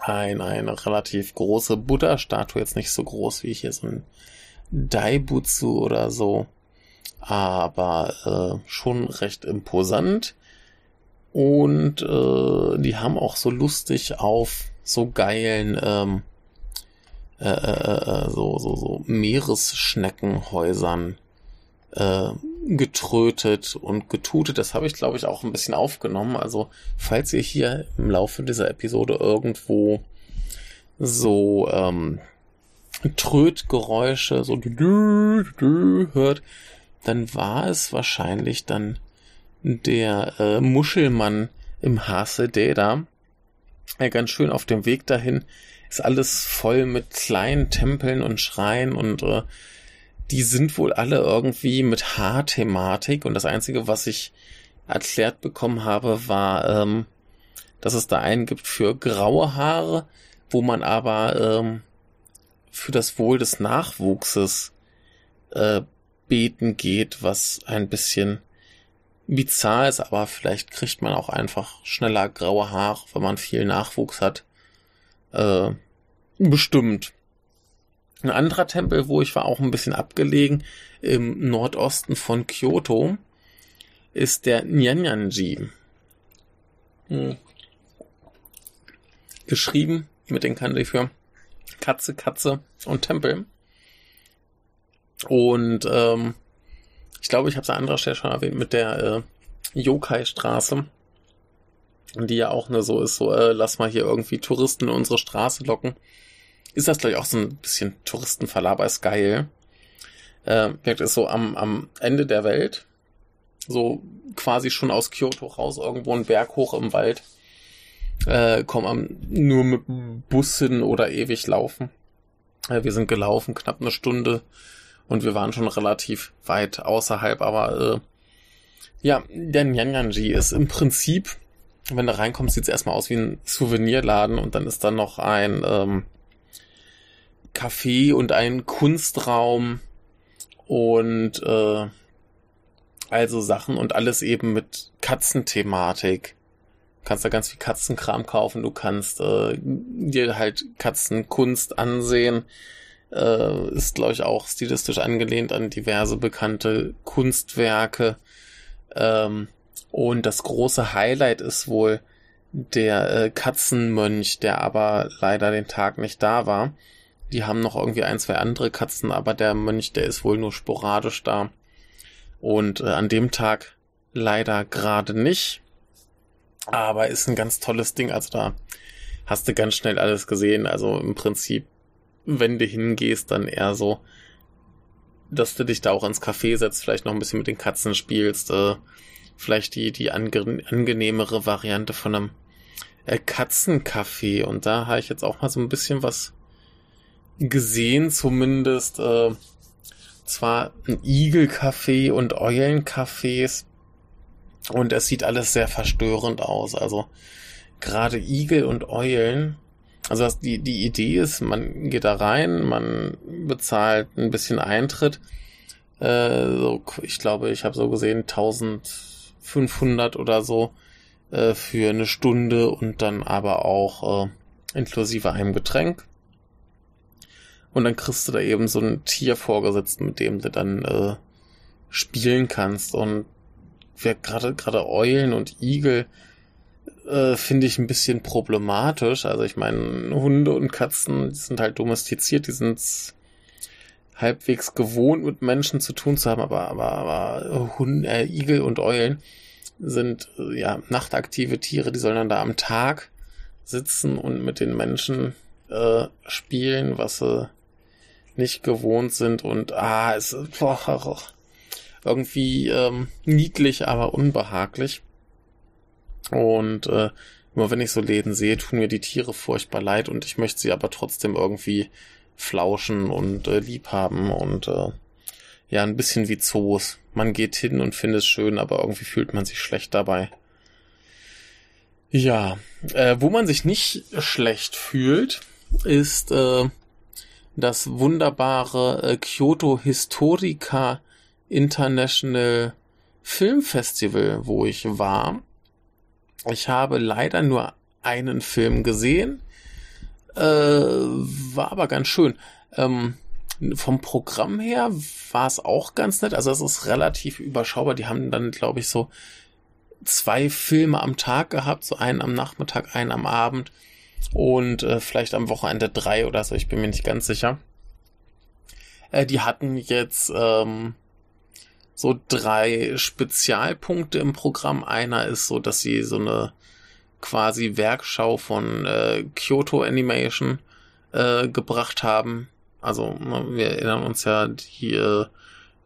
ein eine relativ große Buddha-Statue, jetzt nicht so groß wie hier so ein Daibutsu oder so, aber äh, schon recht imposant. Und äh, die haben auch so lustig auf so geilen ähm, äh, äh, äh so, so, so Meeresschneckenhäusern äh, getrötet und getutet. Das habe ich, glaube ich, auch ein bisschen aufgenommen. Also, falls ihr hier im Laufe dieser Episode irgendwo so ähm, Trötgeräusche, so hört, dann war es wahrscheinlich dann der äh, Muschelmann im Hasededa. Ja, ganz schön auf dem Weg dahin ist alles voll mit kleinen Tempeln und Schreien und äh, die sind wohl alle irgendwie mit Haarthematik und das Einzige, was ich erklärt bekommen habe, war, ähm, dass es da einen gibt für graue Haare, wo man aber ähm, für das Wohl des Nachwuchses äh, beten geht, was ein bisschen bizarr ist, aber vielleicht kriegt man auch einfach schneller graue Haare, wenn man viel Nachwuchs hat. Äh, bestimmt. Ein anderer Tempel, wo ich war, auch ein bisschen abgelegen, im Nordosten von Kyoto, ist der Nyanyanji. Hm. Geschrieben mit den Kanji für Katze, Katze und Tempel. Und ähm, ich glaube, ich habe es an anderer Stelle schon erwähnt mit der äh, Yokai-Straße, die ja auch ne so ist, so äh, lass mal hier irgendwie Touristen in unsere Straße locken ist das, glaube ich, auch so ein bisschen Touristenverlaber, ist geil. Äh, ist so am, am Ende der Welt, so quasi schon aus Kyoto raus, irgendwo einen Berg hoch im Wald. Äh, komm am, nur mit Bus hin oder ewig laufen. Äh, wir sind gelaufen, knapp eine Stunde und wir waren schon relativ weit außerhalb, aber äh, ja, der Nyanyanji ist im Prinzip, wenn du reinkommst, sieht es erstmal aus wie ein Souvenirladen und dann ist da noch ein ähm, Café und ein Kunstraum und äh, also Sachen und alles eben mit Katzenthematik. Du kannst da ganz viel Katzenkram kaufen, du kannst äh, dir halt Katzenkunst ansehen. Äh, ist, glaube ich, auch stilistisch angelehnt an diverse bekannte Kunstwerke. Ähm, und das große Highlight ist wohl der äh, Katzenmönch, der aber leider den Tag nicht da war. Die haben noch irgendwie ein, zwei andere Katzen, aber der Mönch, der ist wohl nur sporadisch da. Und äh, an dem Tag leider gerade nicht. Aber ist ein ganz tolles Ding. Also da hast du ganz schnell alles gesehen. Also im Prinzip, wenn du hingehst, dann eher so, dass du dich da auch ins Café setzt, vielleicht noch ein bisschen mit den Katzen spielst. Äh, vielleicht die, die ange angenehmere Variante von einem äh, Katzencafé. Und da habe ich jetzt auch mal so ein bisschen was gesehen, zumindest äh, zwar ein Igelcafé und Eulencafés und es sieht alles sehr verstörend aus. Also gerade Igel und Eulen. Also das, die, die Idee ist, man geht da rein, man bezahlt ein bisschen Eintritt. Äh, so, ich glaube, ich habe so gesehen 1500 oder so äh, für eine Stunde und dann aber auch äh, inklusive einem Getränk. Und dann kriegst du da eben so ein Tier vorgesetzt, mit dem du dann äh, spielen kannst. Und wer gerade gerade Eulen und Igel äh, finde ich ein bisschen problematisch. Also ich meine, Hunde und Katzen, die sind halt domestiziert, die sind halbwegs gewohnt, mit Menschen zu tun zu haben, aber, aber, aber Hunde, äh, Igel und Eulen sind äh, ja nachtaktive Tiere, die sollen dann da am Tag sitzen und mit den Menschen äh, spielen, was sie nicht gewohnt sind und ah, es ist boah, irgendwie ähm, niedlich, aber unbehaglich. Und äh, immer wenn ich so Läden sehe, tun mir die Tiere furchtbar leid und ich möchte sie aber trotzdem irgendwie flauschen und äh, lieb haben und äh, ja, ein bisschen wie Zoos. Man geht hin und findet es schön, aber irgendwie fühlt man sich schlecht dabei. Ja, äh, wo man sich nicht schlecht fühlt, ist äh, das wunderbare äh, Kyoto Historica International Film Festival, wo ich war. Ich habe leider nur einen Film gesehen, äh, war aber ganz schön. Ähm, vom Programm her war es auch ganz nett. Also es ist relativ überschaubar. Die haben dann, glaube ich, so zwei Filme am Tag gehabt, so einen am Nachmittag, einen am Abend und äh, vielleicht am Wochenende drei oder so. Ich bin mir nicht ganz sicher. Äh, die hatten jetzt ähm, so drei Spezialpunkte im Programm. Einer ist so, dass sie so eine quasi Werkschau von äh, Kyoto Animation äh, gebracht haben. Also ne, wir erinnern uns ja, die äh,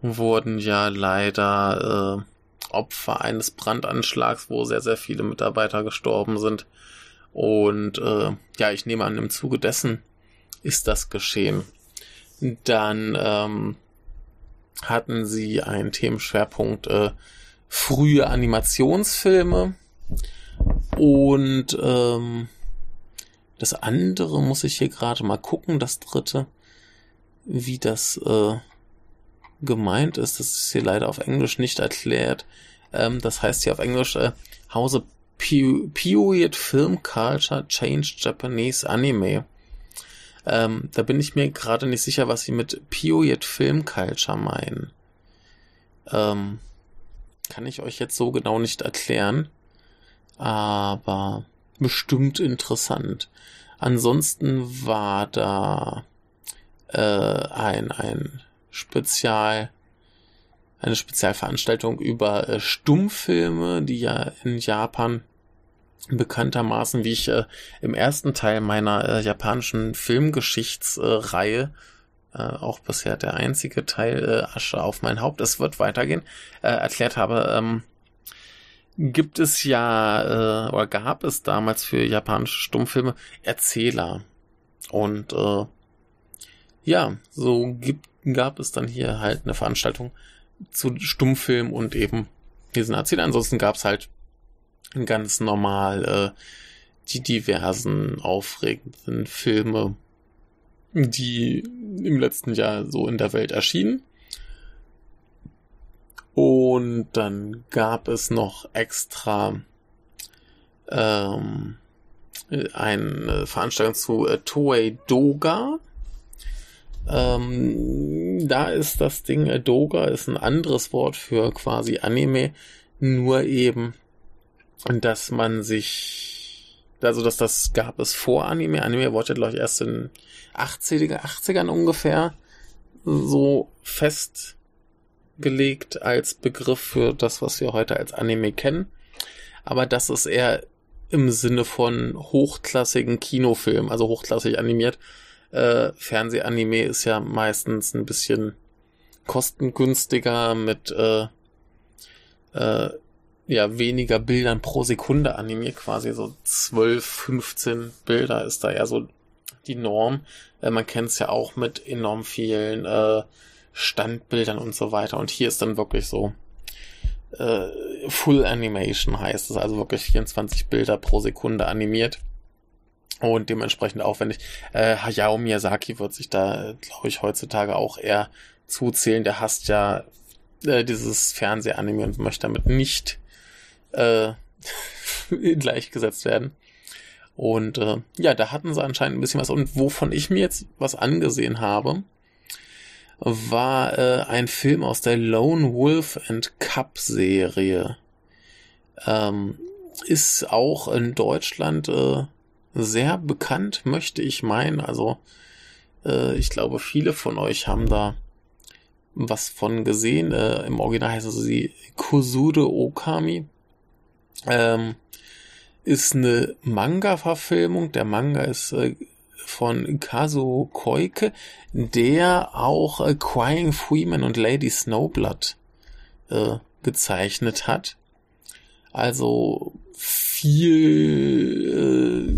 wurden ja leider äh, Opfer eines Brandanschlags, wo sehr, sehr viele Mitarbeiter gestorben sind. Und äh, ja, ich nehme an, im Zuge dessen ist das geschehen. Dann ähm, hatten sie einen Themenschwerpunkt äh, frühe Animationsfilme und ähm, das andere muss ich hier gerade mal gucken, das dritte, wie das äh, gemeint ist. Das ist hier leider auf Englisch nicht erklärt. Ähm, das heißt hier auf Englisch äh, Hause Period Film Culture Change Japanese Anime. Ähm, da bin ich mir gerade nicht sicher, was sie mit Period Film Culture meinen. Ähm, kann ich euch jetzt so genau nicht erklären. Aber bestimmt interessant. Ansonsten war da äh, ein, ein Spezial, eine Spezialveranstaltung über äh, Stummfilme, die ja in Japan bekanntermaßen, wie ich äh, im ersten Teil meiner äh, japanischen Filmgeschichtsreihe, äh, auch bisher der einzige Teil äh, Asche auf mein Haupt, es wird weitergehen, äh, erklärt habe, ähm, gibt es ja äh, oder gab es damals für japanische Stummfilme Erzähler. Und äh, ja, so gibt, gab es dann hier halt eine Veranstaltung zu Stummfilm und eben diesen Erzähler. Ansonsten gab es halt ganz normal äh, die diversen aufregenden Filme, die im letzten Jahr so in der Welt erschienen. Und dann gab es noch extra ähm, eine Veranstaltung zu äh, Toei Doga. Ähm, da ist das Ding, äh, Doga ist ein anderes Wort für quasi Anime, nur eben dass man sich, also dass das gab es vor Anime. Anime wurde, glaube ich, erst in 80er, 80ern ungefähr so festgelegt als Begriff für das, was wir heute als Anime kennen. Aber das ist eher im Sinne von hochklassigen Kinofilm, also hochklassig animiert. Äh, Fernsehanime ist ja meistens ein bisschen kostengünstiger mit äh, äh, ja weniger Bildern pro Sekunde animiert, quasi so 12, 15 Bilder ist da ja so die Norm. Äh, man kennt es ja auch mit enorm vielen äh, Standbildern und so weiter. Und hier ist dann wirklich so äh, Full Animation heißt es, also wirklich 24 Bilder pro Sekunde animiert. Und dementsprechend aufwendig. Äh, Hayao Miyazaki wird sich da, glaube ich, heutzutage auch eher zuzählen. Der hasst ja äh, dieses Fernsehanime und möchte damit nicht äh, gleichgesetzt werden. Und äh, ja, da hatten sie anscheinend ein bisschen was. Und wovon ich mir jetzt was angesehen habe, war äh, ein Film aus der Lone Wolf and Cup Serie. Ähm, ist auch in Deutschland äh, sehr bekannt, möchte ich meinen. Also äh, ich glaube, viele von euch haben da was von gesehen. Äh, Im Original heißt sie Kosude Okami ähm, ist eine Manga-Verfilmung. Der Manga ist äh, von Kazuo Koike, der auch äh, Crying Freeman und Lady Snowblood äh, gezeichnet hat. Also viel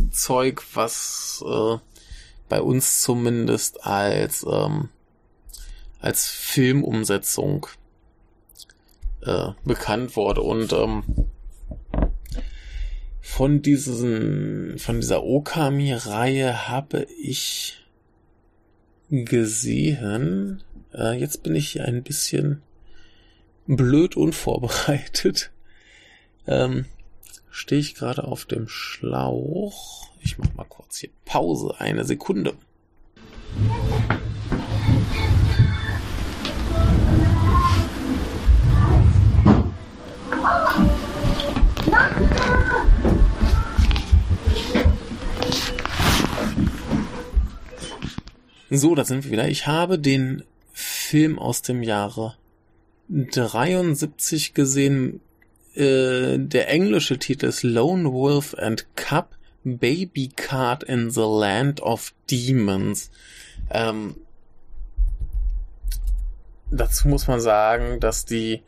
äh, Zeug, was äh, bei uns zumindest als ähm, als Filmumsetzung äh, bekannt wurde und ähm, von diesen von dieser Okami-Reihe habe ich gesehen. Äh, jetzt bin ich hier ein bisschen blöd unvorbereitet. Ähm, Stehe ich gerade auf dem Schlauch. Ich mach mal kurz hier Pause, eine Sekunde. So, da sind wir wieder. Ich habe den Film aus dem Jahre 73 gesehen. Äh, der englische Titel ist Lone Wolf and Cub Baby Card in the Land of Demons. Ähm, dazu muss man sagen, dass die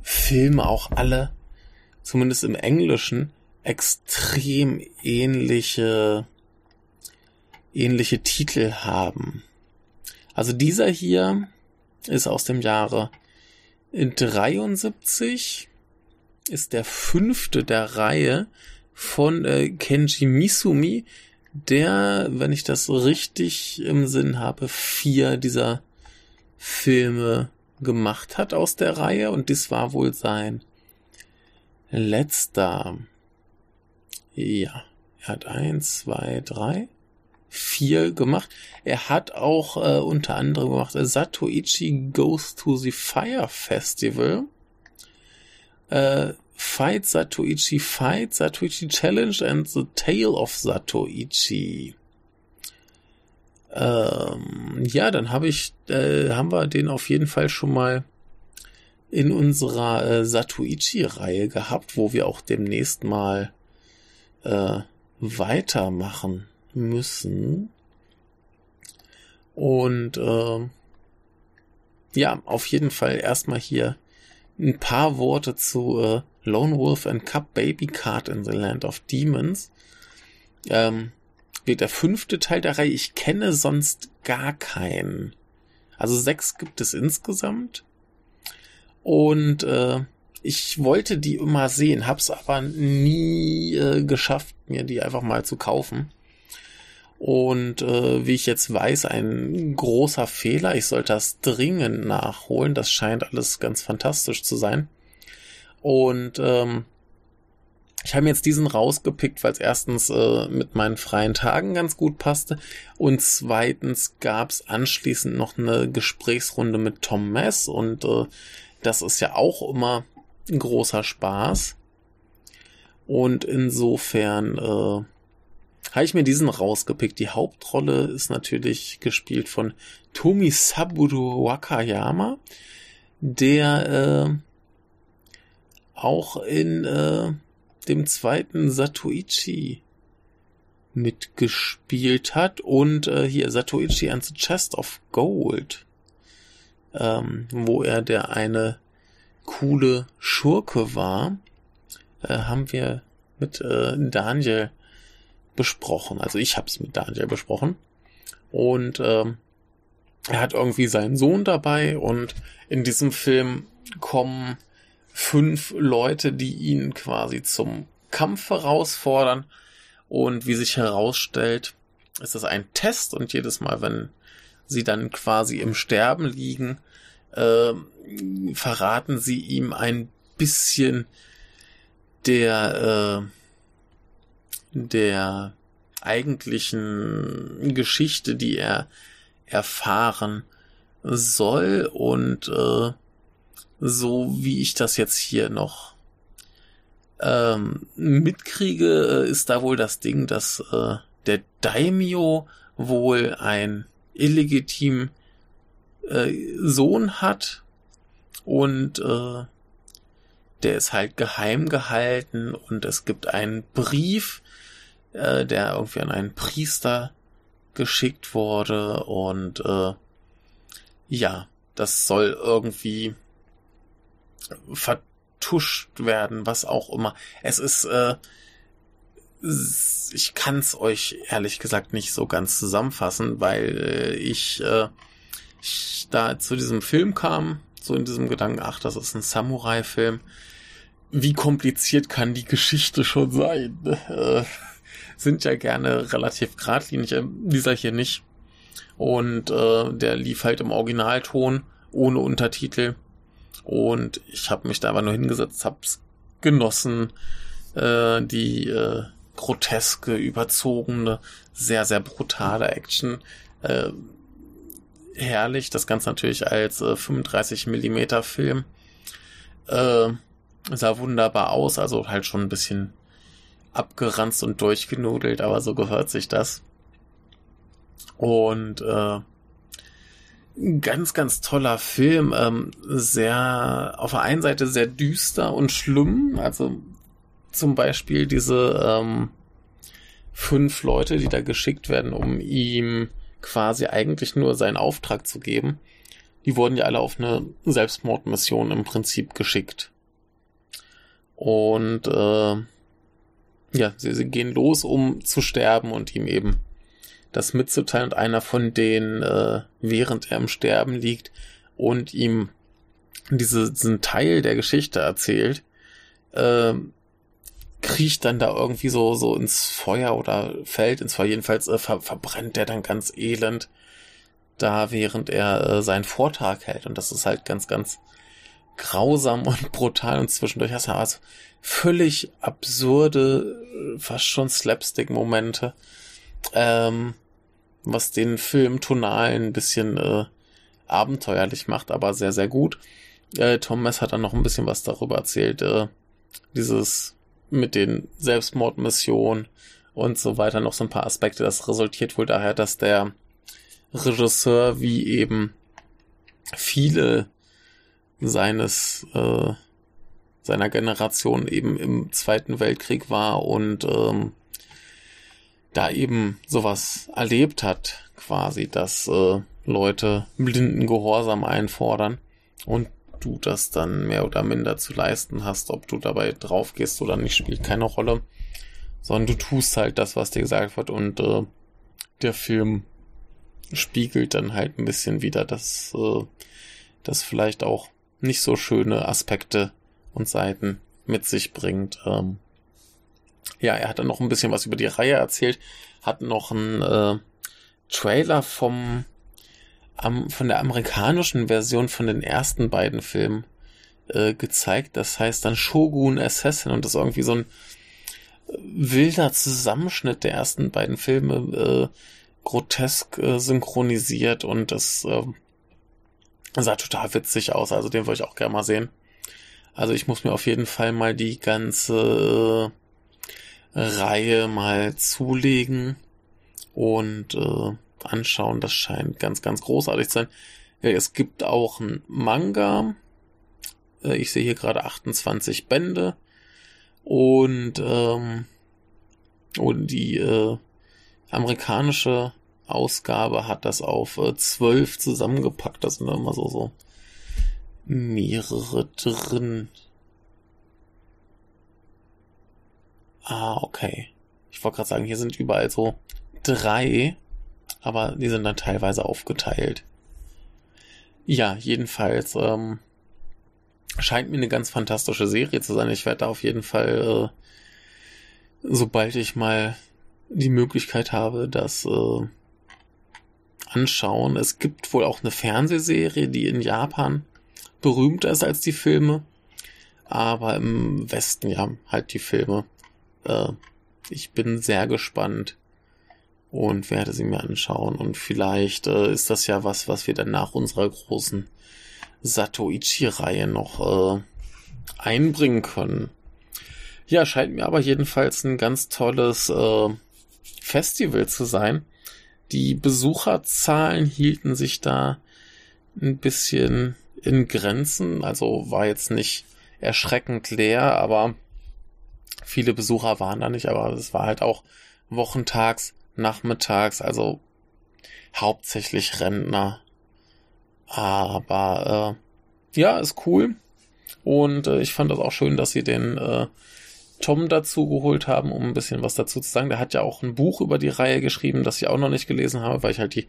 Filme auch alle, zumindest im Englischen, extrem ähnliche ähnliche Titel haben. Also dieser hier ist aus dem Jahre 73, ist der fünfte der Reihe von äh, Kenji Misumi, der, wenn ich das richtig im Sinn habe, vier dieser Filme gemacht hat aus der Reihe und dies war wohl sein letzter. Ja, er hat eins, zwei, drei, vier gemacht. Er hat auch äh, unter anderem gemacht äh, Satoichi Goes to the Fire Festival. Äh, Fight Satoichi Fight, Satoichi Challenge and the Tale of Satoichi. Ähm, ja, dann habe ich, äh, haben wir den auf jeden Fall schon mal in unserer äh, Satoichi-Reihe gehabt, wo wir auch demnächst mal äh, weitermachen müssen. Und äh, ja, auf jeden Fall erstmal hier ein paar Worte zu äh, Lone Wolf and Cup Baby Card in the Land of Demons. Ähm, wird der fünfte Teil der Reihe. Ich kenne sonst gar keinen. Also sechs gibt es insgesamt. Und äh, ich wollte die immer sehen, hab's aber nie äh, geschafft, mir die einfach mal zu kaufen. Und äh, wie ich jetzt weiß, ein großer Fehler. Ich sollte das dringend nachholen. Das scheint alles ganz fantastisch zu sein. Und ähm, ich habe jetzt diesen rausgepickt, weil es erstens äh, mit meinen freien Tagen ganz gut passte und zweitens gab es anschließend noch eine Gesprächsrunde mit Tom Mess und äh, das ist ja auch immer ein großer Spaß. Und insofern äh, habe ich mir diesen rausgepickt. Die Hauptrolle ist natürlich gespielt von Tomi Saburo Wakayama, der äh, auch in äh, dem zweiten Satoichi mitgespielt hat und äh, hier Satoichi and the Chest of Gold, ähm, wo er der eine coole Schurke war, äh, haben wir mit äh, Daniel besprochen. Also ich habe es mit Daniel besprochen. Und ähm, er hat irgendwie seinen Sohn dabei und in diesem Film kommen fünf Leute, die ihn quasi zum Kampf herausfordern. Und wie sich herausstellt, ist das ein Test und jedes Mal, wenn sie dann quasi im Sterben liegen, äh, verraten sie ihm ein bisschen der äh, der eigentlichen Geschichte, die er erfahren soll. Und äh, so wie ich das jetzt hier noch ähm, mitkriege, äh, ist da wohl das Ding, dass äh, der Daimyo wohl ein illegitim äh, Sohn hat. Und äh, der ist halt geheim gehalten. Und es gibt einen Brief, äh, der irgendwie an einen Priester geschickt wurde und äh, ja, das soll irgendwie vertuscht werden, was auch immer. Es ist äh, ich kann es euch ehrlich gesagt nicht so ganz zusammenfassen, weil äh, ich, äh, ich da zu diesem Film kam, so in diesem Gedanken, ach, das ist ein Samurai-Film. Wie kompliziert kann die Geschichte schon sein? Sind ja gerne relativ geradlinig, äh, dieser hier nicht. Und äh, der lief halt im Originalton, ohne Untertitel. Und ich habe mich da aber nur hingesetzt, hab's genossen, äh, die äh, groteske, überzogene, sehr, sehr brutale Action. Äh, herrlich, das Ganze natürlich als äh, 35 Millimeter Film. Äh, sah wunderbar aus, also halt schon ein bisschen abgeranzt und durchgenudelt, aber so gehört sich das. Und äh, ganz, ganz toller Film. Ähm, sehr, auf der einen Seite sehr düster und schlimm. Also zum Beispiel diese ähm, fünf Leute, die da geschickt werden, um ihm quasi eigentlich nur seinen Auftrag zu geben. Die wurden ja alle auf eine Selbstmordmission im Prinzip geschickt. Und äh, ja, sie, sie gehen los, um zu sterben und ihm eben das mitzuteilen und einer von denen, äh, während er im Sterben liegt und ihm diese, diesen Teil der Geschichte erzählt, äh, kriecht dann da irgendwie so, so ins Feuer oder fällt ins Feuer. Jedenfalls äh, ver verbrennt er dann ganz elend da, während er äh, seinen Vortrag hält. Und das ist halt ganz, ganz grausam und brutal und zwischendurch hast du also völlig absurde, fast schon Slapstick-Momente. Ähm, was den Film tonal ein bisschen äh, abenteuerlich macht, aber sehr, sehr gut. Äh, Tom Mess hat dann noch ein bisschen was darüber erzählt, äh, dieses mit den Selbstmordmissionen und so weiter, noch so ein paar Aspekte. Das resultiert wohl daher, dass der Regisseur wie eben viele seines äh, seiner Generation eben im Zweiten Weltkrieg war und ähm, da eben sowas erlebt hat, quasi, dass äh, Leute blinden Gehorsam einfordern und du das dann mehr oder minder zu leisten hast, ob du dabei drauf gehst oder nicht, spielt keine Rolle, sondern du tust halt das, was dir gesagt wird und äh, der Film spiegelt dann halt ein bisschen wieder, dass äh, das vielleicht auch nicht so schöne Aspekte und Seiten mit sich bringt. Ähm, ja, er hat dann noch ein bisschen was über die Reihe erzählt, hat noch einen äh, Trailer vom am, von der amerikanischen Version von den ersten beiden Filmen äh, gezeigt. Das heißt dann Shogun Assassin und das ist irgendwie so ein äh, wilder Zusammenschnitt der ersten beiden Filme, äh, grotesk äh, synchronisiert und das äh, sah total witzig aus. Also den wollte ich auch gerne mal sehen. Also ich muss mir auf jeden Fall mal die ganze äh, Reihe mal zulegen und äh, anschauen. Das scheint ganz, ganz großartig zu sein. Es gibt auch ein Manga. Äh, ich sehe hier gerade 28 Bände. Und, ähm, und die äh, amerikanische Ausgabe hat das auf äh, 12 zusammengepackt. Da sind immer so, so mehrere drin. Ah, okay. Ich wollte gerade sagen, hier sind überall so drei aber die sind dann teilweise aufgeteilt. Ja, jedenfalls ähm, scheint mir eine ganz fantastische Serie zu sein. Ich werde da auf jeden Fall, äh, sobald ich mal die Möglichkeit habe, das äh, anschauen. Es gibt wohl auch eine Fernsehserie, die in Japan berühmter ist als die Filme, aber im Westen ja halt die Filme. Äh, ich bin sehr gespannt, und werde sie mir anschauen. Und vielleicht äh, ist das ja was, was wir dann nach unserer großen Satoichi-Reihe noch äh, einbringen können. Ja, scheint mir aber jedenfalls ein ganz tolles äh, Festival zu sein. Die Besucherzahlen hielten sich da ein bisschen in Grenzen, also war jetzt nicht erschreckend leer, aber viele Besucher waren da nicht, aber es war halt auch wochentags nachmittags, also hauptsächlich Rentner. Aber äh, ja, ist cool. Und äh, ich fand das auch schön, dass sie den äh, Tom dazu geholt haben, um ein bisschen was dazu zu sagen. Der hat ja auch ein Buch über die Reihe geschrieben, das ich auch noch nicht gelesen habe, weil ich halt die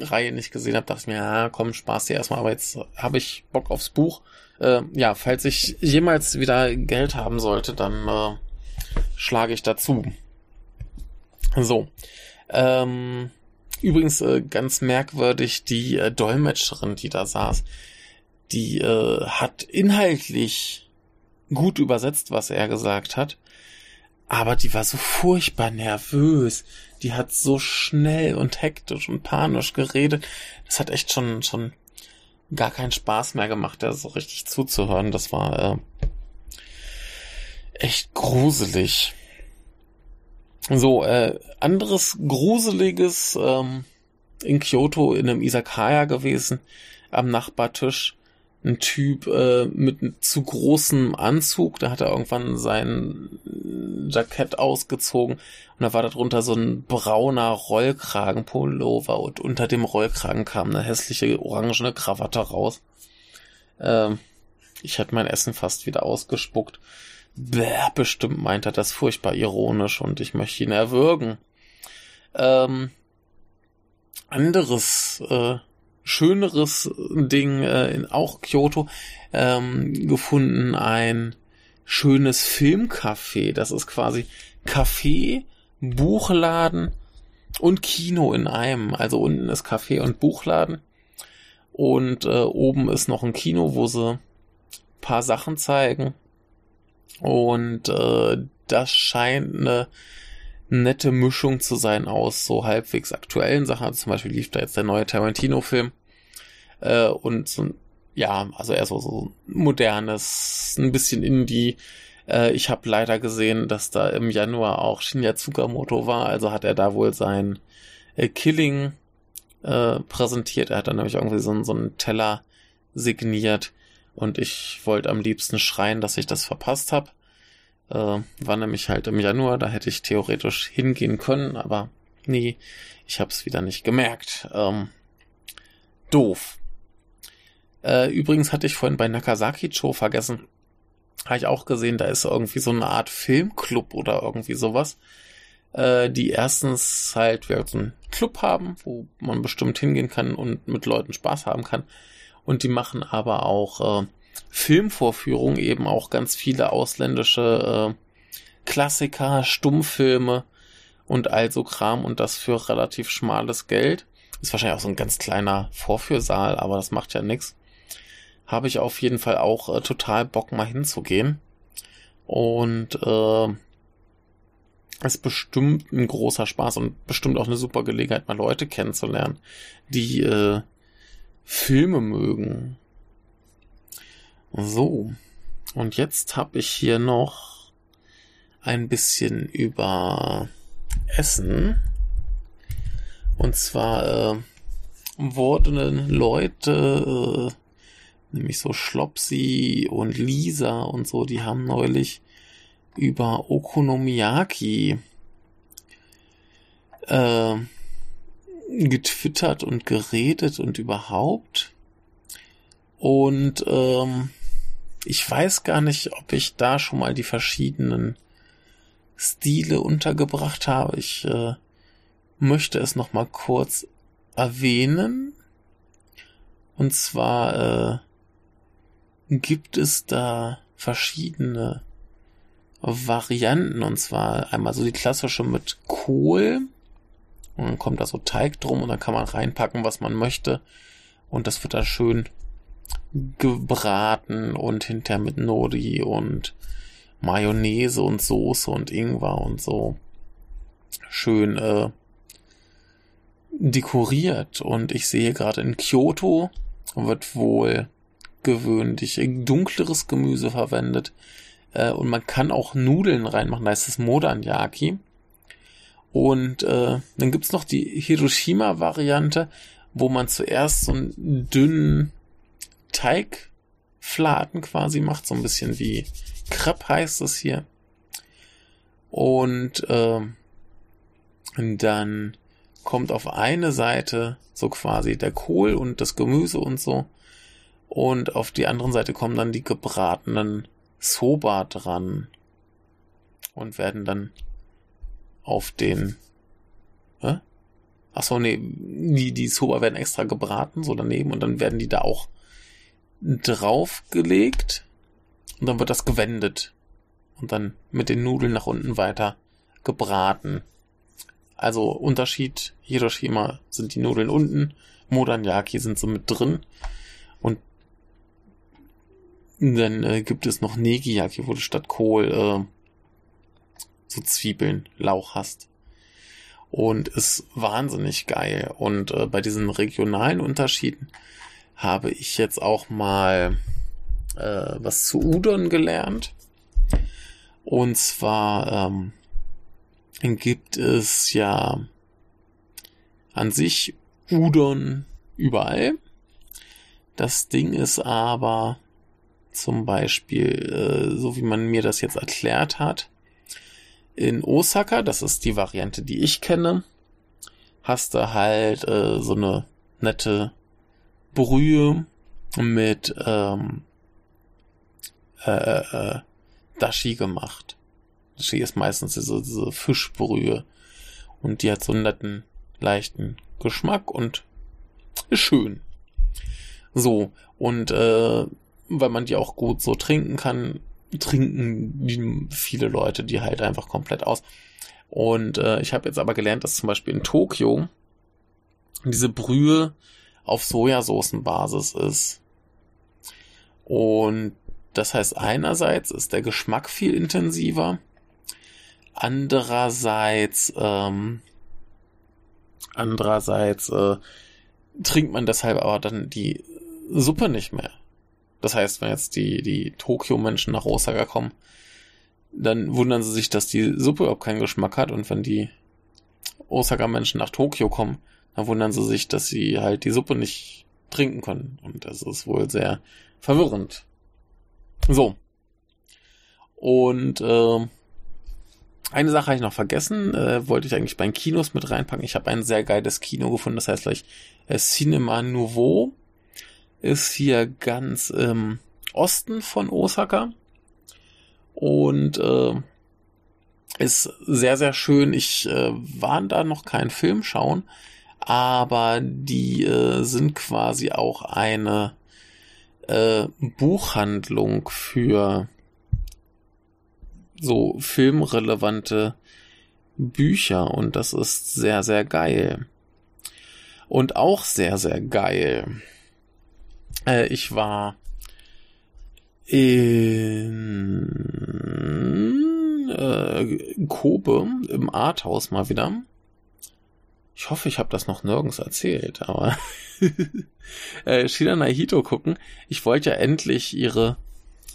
Reihe nicht gesehen habe. Dachte ich mir, ja, komm, Spaß dir erstmal, aber jetzt habe ich Bock aufs Buch. Äh, ja, falls ich jemals wieder Geld haben sollte, dann äh, schlage ich dazu. So. Ähm, übrigens äh, ganz merkwürdig, die äh, Dolmetscherin, die da saß, die äh, hat inhaltlich gut übersetzt, was er gesagt hat. Aber die war so furchtbar nervös. Die hat so schnell und hektisch und panisch geredet. Das hat echt schon, schon gar keinen Spaß mehr gemacht, da so richtig zuzuhören. Das war äh, echt gruselig. So, äh, anderes Gruseliges ähm, in Kyoto in einem Isakaya gewesen, am Nachbartisch ein Typ äh, mit zu großem Anzug, da hat er irgendwann sein Jackett ausgezogen und da war darunter so ein brauner Rollkragenpullover und unter dem Rollkragen kam eine hässliche orangene Krawatte raus. Ähm, ich hätte mein Essen fast wieder ausgespuckt. Bäh, bestimmt meint er das furchtbar ironisch und ich möchte ihn erwürgen. Ähm, anderes äh, schöneres Ding äh, in auch Kyoto ähm, gefunden, ein schönes Filmcafé. Das ist quasi Café, Buchladen und Kino in einem. Also unten ist Café und Buchladen und äh, oben ist noch ein Kino, wo sie paar Sachen zeigen. Und äh, das scheint eine nette Mischung zu sein aus so halbwegs aktuellen Sachen. Also zum Beispiel lief da jetzt der neue Tarantino-Film. Äh, und so, ja, also eher so, so modernes, ein bisschen Indie. Äh, ich habe leider gesehen, dass da im Januar auch Shinya Tsukamoto war. Also hat er da wohl sein äh, Killing äh, präsentiert. Er hat dann nämlich irgendwie so, so einen Teller signiert. Und ich wollte am liebsten schreien, dass ich das verpasst habe. Äh, war nämlich halt im Januar, da hätte ich theoretisch hingehen können, aber nee, ich habe es wieder nicht gemerkt. Ähm, doof. Äh, übrigens hatte ich vorhin bei Nakasaki Cho vergessen. Habe ich auch gesehen, da ist irgendwie so eine Art Filmclub oder irgendwie sowas. Äh, die erstens halt wir so einen Club haben, wo man bestimmt hingehen kann und mit Leuten Spaß haben kann. Und die machen aber auch äh, Filmvorführung eben auch ganz viele ausländische äh, Klassiker, Stummfilme und also Kram und das für relativ schmales Geld. Ist wahrscheinlich auch so ein ganz kleiner Vorführsaal, aber das macht ja nix. Habe ich auf jeden Fall auch äh, total Bock mal hinzugehen. Und äh, ist bestimmt ein großer Spaß und bestimmt auch eine super Gelegenheit, mal Leute kennenzulernen, die äh, Filme mögen so, und jetzt habe ich hier noch ein bisschen über Essen. Und zwar äh, wurden Leute, äh, nämlich so Schlopsi und Lisa und so, die haben neulich über Okonomiyaki äh, getwittert und geredet und überhaupt. Und ähm, ich weiß gar nicht, ob ich da schon mal die verschiedenen Stile untergebracht habe. Ich äh, möchte es noch mal kurz erwähnen. Und zwar äh, gibt es da verschiedene Varianten. Und zwar einmal so die klassische mit Kohl. Und dann kommt da so Teig drum und dann kann man reinpacken, was man möchte. Und das wird dann schön gebraten und hinterher mit Nori und Mayonnaise und Soße und Ingwer und so schön äh, dekoriert. Und ich sehe gerade in Kyoto wird wohl gewöhnlich dunkleres Gemüse verwendet. Äh, und man kann auch Nudeln reinmachen, da ist es Modanyaki. Und äh, dann gibt's noch die Hiroshima-Variante, wo man zuerst so einen dünnen Teigfladen quasi macht, so ein bisschen wie Crepe heißt es hier. Und äh, dann kommt auf eine Seite so quasi der Kohl und das Gemüse und so. Und auf die anderen Seite kommen dann die gebratenen Soba dran. und werden dann auf den. Hä? Ach so, nee, die, die Soba werden extra gebraten, so daneben, und dann werden die da auch draufgelegt. Und dann wird das gewendet. Und dann mit den Nudeln nach unten weiter gebraten. Also Unterschied, Hiroshima sind die Nudeln unten, Modanyaki sind so mit drin. Und dann äh, gibt es noch Negiyaki, wo du statt Kohl äh, so Zwiebeln, Lauch hast. Und ist wahnsinnig geil. Und äh, bei diesen regionalen Unterschieden habe ich jetzt auch mal äh, was zu Udon gelernt. Und zwar ähm, gibt es ja an sich Udon überall. Das Ding ist aber zum Beispiel, äh, so wie man mir das jetzt erklärt hat, in Osaka, das ist die Variante, die ich kenne, hast du halt äh, so eine nette Brühe mit ähm, äh, äh, Dashi gemacht. Dashi ist meistens diese, diese Fischbrühe und die hat so einen netten, leichten Geschmack und ist schön. So, und äh, weil man die auch gut so trinken kann, trinken viele Leute die halt einfach komplett aus. Und äh, ich habe jetzt aber gelernt, dass zum Beispiel in Tokio diese Brühe auf Sojasoßenbasis ist. Und das heißt, einerseits ist der Geschmack viel intensiver, andererseits, ähm, andererseits äh, trinkt man deshalb aber dann die Suppe nicht mehr. Das heißt, wenn jetzt die, die Tokio-Menschen nach Osaka kommen, dann wundern sie sich, dass die Suppe überhaupt keinen Geschmack hat und wenn die Osaka-Menschen nach Tokio kommen, dann wundern sie sich, dass sie halt die Suppe nicht trinken können. Und das ist wohl sehr verwirrend. So. Und äh, eine Sache habe ich noch vergessen, äh, wollte ich eigentlich bei den Kinos mit reinpacken. Ich habe ein sehr geiles Kino gefunden, das heißt gleich äh, Cinema Nouveau. Ist hier ganz im Osten von Osaka. Und äh, ist sehr, sehr schön. Ich äh, war da noch keinen Film schauen, aber die äh, sind quasi auch eine äh, Buchhandlung für so filmrelevante Bücher und das ist sehr, sehr geil. Und auch sehr, sehr geil. Äh, ich war in äh, Kobe im Arthaus mal wieder. Ich hoffe, ich habe das noch nirgends erzählt, aber äh, Shida Nahito gucken. Ich wollte ja endlich ihre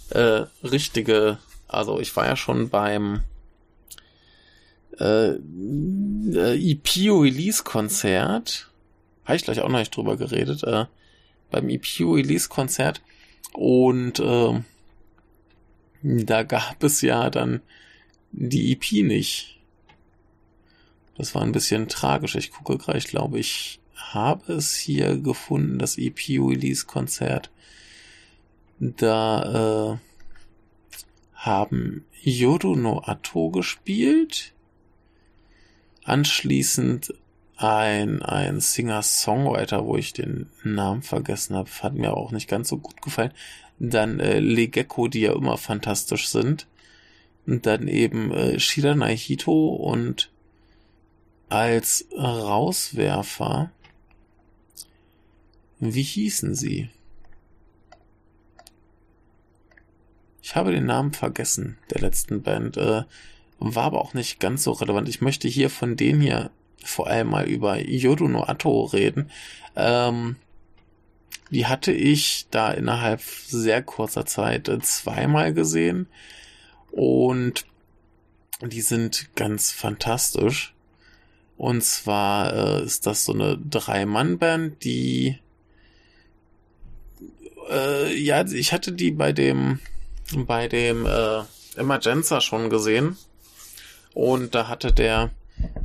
äh, richtige, also ich war ja schon beim äh, äh, EPO Release Konzert. Habe ich gleich auch noch nicht drüber geredet. Äh, beim EPO Release Konzert und äh, da gab es ja dann die EP nicht. Das war ein bisschen tragisch. Ich gucke gerade, ich glaube, ich habe es hier gefunden, das EP-Release-Konzert. Da äh, haben Yoru no Ato gespielt. Anschließend ein, ein Singer-Songwriter, wo ich den Namen vergessen habe, hat mir auch nicht ganz so gut gefallen. Dann äh, Legecko, die ja immer fantastisch sind. Und dann eben äh, Shida Naihito und als Rauswerfer. Wie hießen sie? Ich habe den Namen vergessen, der letzten Band. Äh, war aber auch nicht ganz so relevant. Ich möchte hier von denen hier vor allem mal über Yodo no Ato reden. Ähm, die hatte ich da innerhalb sehr kurzer Zeit äh, zweimal gesehen. Und die sind ganz fantastisch. Und zwar äh, ist das so eine Drei-Mann-Band, die äh, ja, ich hatte die bei dem bei dem äh, Emergenza schon gesehen. Und da hatte der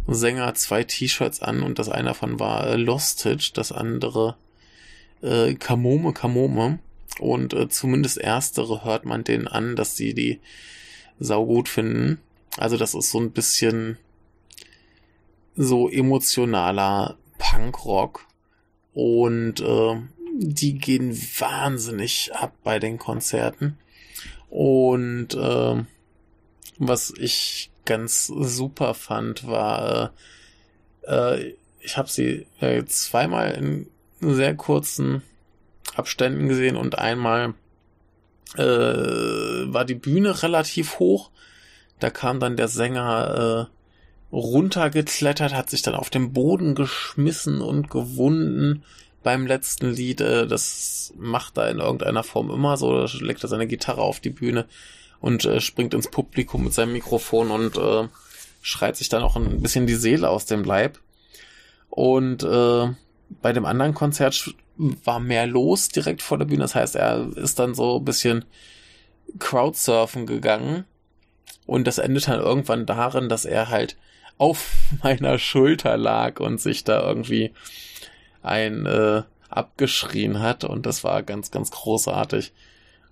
Sänger zwei T-Shirts an und das eine davon war äh, Lostage, das andere äh, Kamome Kamome. Und äh, zumindest erstere hört man denen an, dass sie die saugut finden. Also das ist so ein bisschen so emotionaler Punkrock und äh, die gehen wahnsinnig ab bei den Konzerten. Und äh, was ich ganz super fand, war, äh, äh ich habe sie äh, zweimal in sehr kurzen Abständen gesehen und einmal äh, war die Bühne relativ hoch. Da kam dann der Sänger äh, runtergeklettert, hat sich dann auf den Boden geschmissen und gewunden beim letzten Lied. Äh, das macht er in irgendeiner Form immer so. Da legt er seine Gitarre auf die Bühne und äh, springt ins Publikum mit seinem Mikrofon und äh, schreit sich dann auch ein bisschen die Seele aus dem Leib. Und bei dem anderen Konzert war mehr los direkt vor der Bühne. Das heißt, er ist dann so ein bisschen Crowdsurfen gegangen. Und das endet dann irgendwann darin, dass er halt auf meiner Schulter lag und sich da irgendwie ein äh, abgeschrien hat. Und das war ganz, ganz großartig.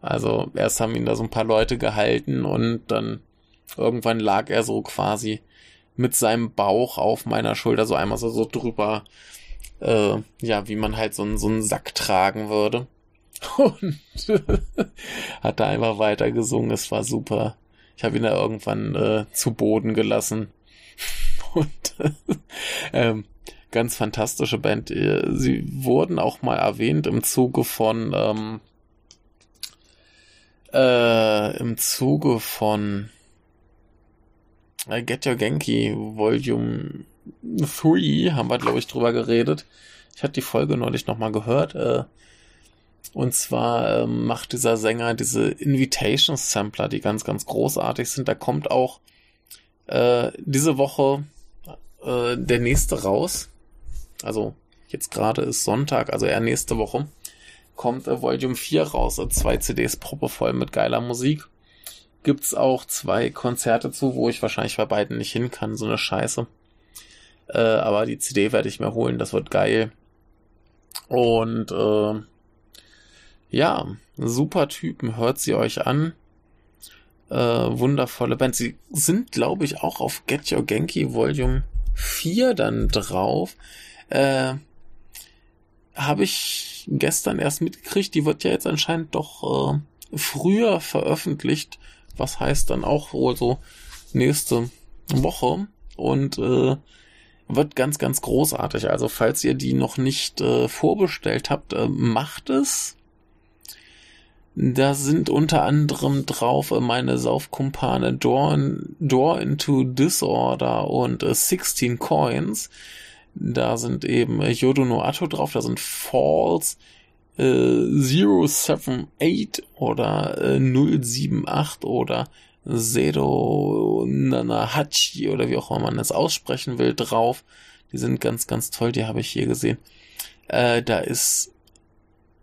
Also erst haben ihn da so ein paar Leute gehalten und dann irgendwann lag er so quasi mit seinem Bauch auf meiner Schulter, so einmal so, so drüber äh, ja, wie man halt so, einen so einen Sack tragen würde. Und hat da einfach weiter gesungen. Es war super. Ich habe ihn da irgendwann äh, zu Boden gelassen. Und ähm, ganz fantastische Band. Äh, sie wurden auch mal erwähnt im Zuge von ähm, äh, im Zuge von äh, Get Your Genki Volume 3 haben wir, glaube ich, drüber geredet. Ich hatte die Folge neulich nochmal gehört. Äh, und zwar ähm, macht dieser Sänger diese Invitation Sampler, die ganz, ganz großartig sind. Da kommt auch äh, diese Woche äh, der nächste raus. Also jetzt gerade ist Sonntag, also eher nächste Woche. Kommt äh, Volume 4 raus. Äh, zwei CDs proppevoll mit geiler Musik. Gibt's auch zwei Konzerte zu, wo ich wahrscheinlich bei beiden nicht hin kann. So eine Scheiße. Äh, aber die CD werde ich mir holen, das wird geil. Und äh, ja, super Typen, hört sie euch an. Äh, wundervolle Band. Sie sind, glaube ich, auch auf Get Your Genki Volume 4 dann drauf. Äh, Habe ich gestern erst mitgekriegt, die wird ja jetzt anscheinend doch äh, früher veröffentlicht. Was heißt dann auch wohl so nächste Woche. Und äh, wird ganz, ganz großartig. Also falls ihr die noch nicht äh, vorbestellt habt, äh, macht es. Da sind unter anderem drauf äh, meine Saufkumpane Door, Door into Disorder und äh, 16 Coins. Da sind eben äh, Yodo no Atto drauf, da sind Falls, äh, 078 oder äh, 078 oder Sedo Nanahachi oder wie auch immer man es aussprechen will, drauf. Die sind ganz, ganz toll, die habe ich hier gesehen. Äh, da ist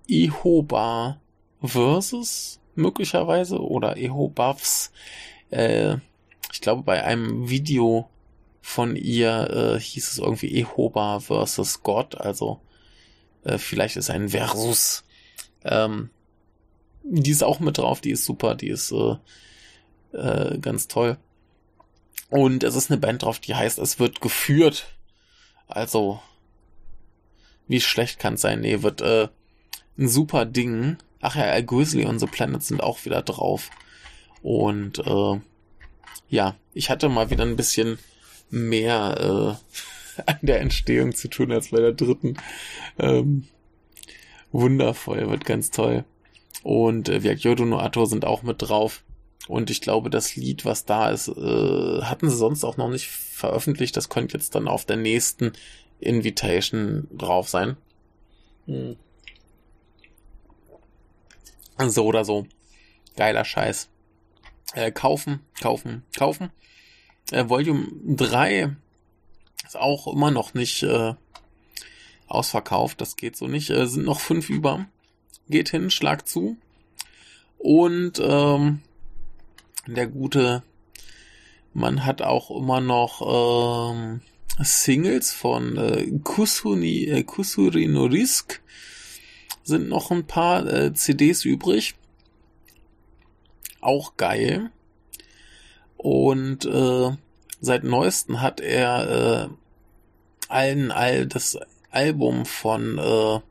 Ihoba versus möglicherweise oder Ehobavs. Äh, ich glaube, bei einem Video von ihr äh, hieß es irgendwie Ehoba versus Gott, also äh, vielleicht ist ein Versus. Ähm, die ist auch mit drauf, die ist super, die ist äh, äh, ganz toll. Und es ist eine Band drauf, die heißt, es wird geführt. Also, wie schlecht kann es sein? Nee, wird äh, ein super Ding. Ach ja, Al Grizzly und The Planet sind auch wieder drauf. Und äh, ja, ich hatte mal wieder ein bisschen mehr äh, an der Entstehung zu tun als bei der dritten. Ähm, wundervoll, wird ganz toll. Und äh, Yodo no Ato sind auch mit drauf. Und ich glaube, das Lied, was da ist, äh, hatten sie sonst auch noch nicht veröffentlicht. Das könnte jetzt dann auf der nächsten Invitation drauf sein. Hm. So oder so. Geiler Scheiß. Äh, kaufen, kaufen, kaufen. Äh, Volume 3 ist auch immer noch nicht äh, ausverkauft. Das geht so nicht. Äh, sind noch fünf über. Geht hin, schlag zu. Und ähm, der gute man hat auch immer noch ähm, Singles von äh, Kusuni, äh, Kusuri no Risk. Sind noch ein paar äh, CDs übrig. Auch geil. Und äh, seit neuestem hat er äh, allen all das Album von äh,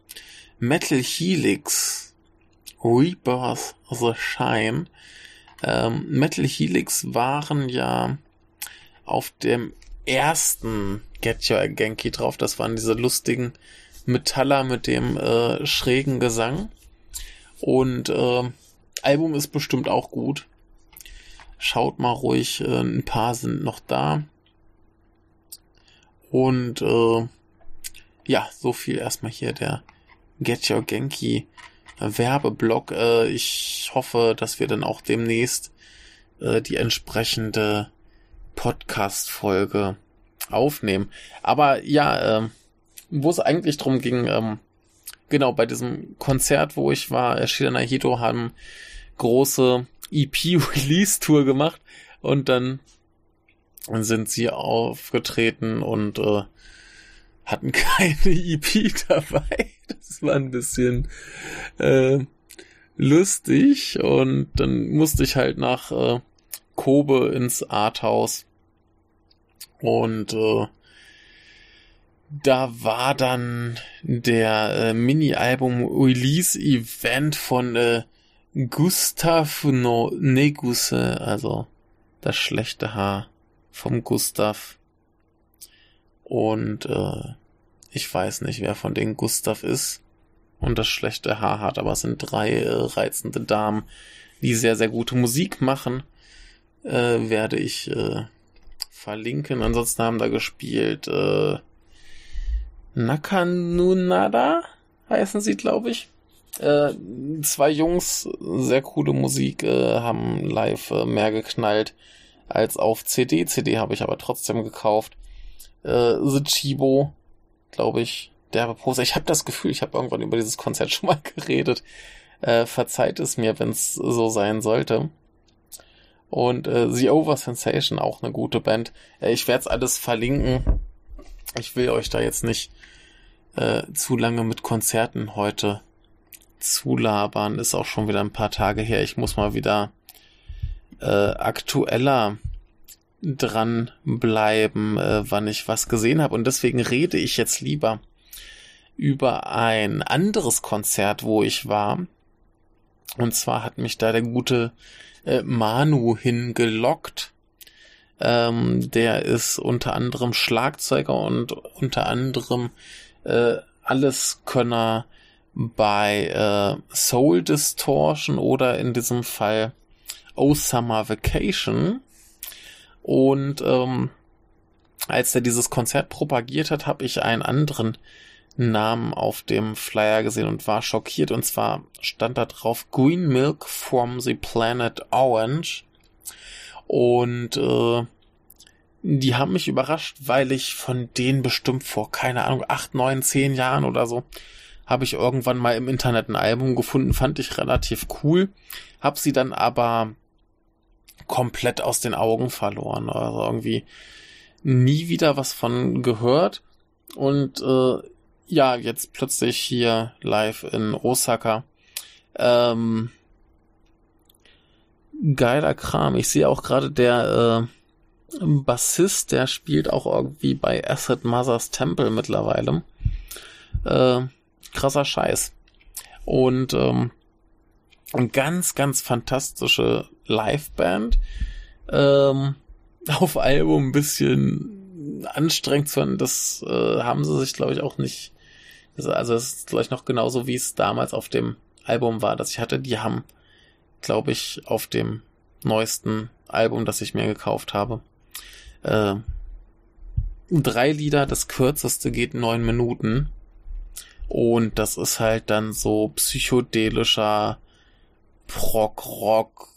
Metal Helix Rebirth the Shine. Ähm, Metal Helix waren ja auf dem ersten Get Your Genki drauf. Das waren diese lustigen Metaller mit dem äh, schrägen Gesang. Und äh, Album ist bestimmt auch gut. Schaut mal ruhig, äh, ein paar sind noch da. Und äh, ja, so viel erstmal hier der Get Your Genki Werbeblock. Äh, ich hoffe, dass wir dann auch demnächst äh, die entsprechende Podcast-Folge aufnehmen. Aber ja, äh, wo es eigentlich drum ging, ähm, genau, bei diesem Konzert, wo ich war, Shida Hito haben große EP-Release-Tour gemacht und dann sind sie aufgetreten und äh, hatten keine EP dabei. Das war ein bisschen äh, lustig und dann musste ich halt nach äh, Kobe ins Arthouse und äh, da war dann der äh, Mini-Album-Release-Event von äh, Gustav no Neguse, also das schlechte Haar vom Gustav. Und äh, ich weiß nicht, wer von denen Gustav ist und das schlechte Haar hat, aber es sind drei äh, reizende Damen, die sehr, sehr gute Musik machen. Äh, werde ich äh, verlinken. Ansonsten haben da gespielt äh, Nakanunada heißen sie, glaube ich. Äh, zwei Jungs, sehr coole Musik, äh, haben live äh, mehr geknallt als auf CD. CD habe ich aber trotzdem gekauft. Äh, The Chibo, glaube ich, derbe Poser. Ich habe das Gefühl, ich habe irgendwann über dieses Konzert schon mal geredet. Äh, verzeiht es mir, wenn es so sein sollte. Und äh, The Over Sensation, auch eine gute Band. Ich werde es alles verlinken. Ich will euch da jetzt nicht äh, zu lange mit Konzerten heute zulabern. Ist auch schon wieder ein paar Tage her. Ich muss mal wieder äh, aktueller dran bleiben, äh, wann ich was gesehen habe. Und deswegen rede ich jetzt lieber über ein anderes Konzert, wo ich war. Und zwar hat mich da der gute äh, Manu hingelockt. Ähm, der ist unter anderem Schlagzeuger und unter anderem äh, Alleskönner bei äh, Soul Distortion oder in diesem Fall Oh Summer Vacation. Und ähm, als er dieses Konzert propagiert hat, habe ich einen anderen Namen auf dem Flyer gesehen und war schockiert. Und zwar stand da drauf Green Milk from the Planet Orange. Und äh, die haben mich überrascht, weil ich von denen bestimmt vor, keine Ahnung, acht, neun, zehn Jahren oder so, habe ich irgendwann mal im Internet ein Album gefunden, fand ich relativ cool, hab sie dann aber komplett aus den Augen verloren, also irgendwie nie wieder was von gehört und äh, ja, jetzt plötzlich hier live in Osaka. Ähm, geiler Kram. Ich sehe auch gerade der äh, Bassist, der spielt auch irgendwie bei Acid Mother's Temple mittlerweile. Äh, krasser Scheiß. Und ähm, ganz, ganz fantastische Liveband. Ähm, auf Album ein bisschen anstrengend zu hören, das äh, haben sie sich, glaube ich, auch nicht. Also es ist, glaube ich, noch genauso, wie es damals auf dem Album war, das ich hatte. Die haben, glaube ich, auf dem neuesten Album, das ich mir gekauft habe, äh, drei Lieder, das kürzeste geht neun Minuten. Und das ist halt dann so psychedelischer Prog-Rock,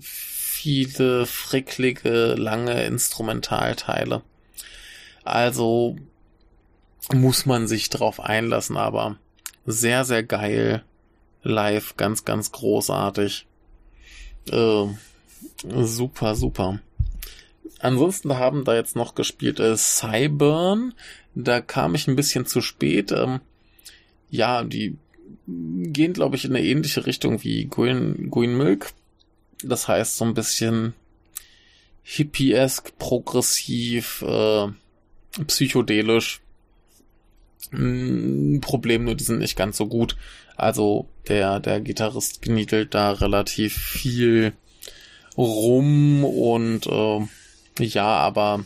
viele fricklige, lange Instrumentalteile. Also muss man sich drauf einlassen, aber sehr, sehr geil. Live, ganz, ganz großartig. Äh, super, super. Ansonsten haben da jetzt noch gespielt äh, Cyburn. Da kam ich ein bisschen zu spät. Ähm, ja, die gehen, glaube ich, in eine ähnliche Richtung wie Green, Green Milk. Das heißt so ein bisschen hippiesk, progressiv, äh, psychodelisch. Problem nur, die sind nicht ganz so gut. Also der, der Gitarrist gniedelt da relativ viel rum und äh, ja, aber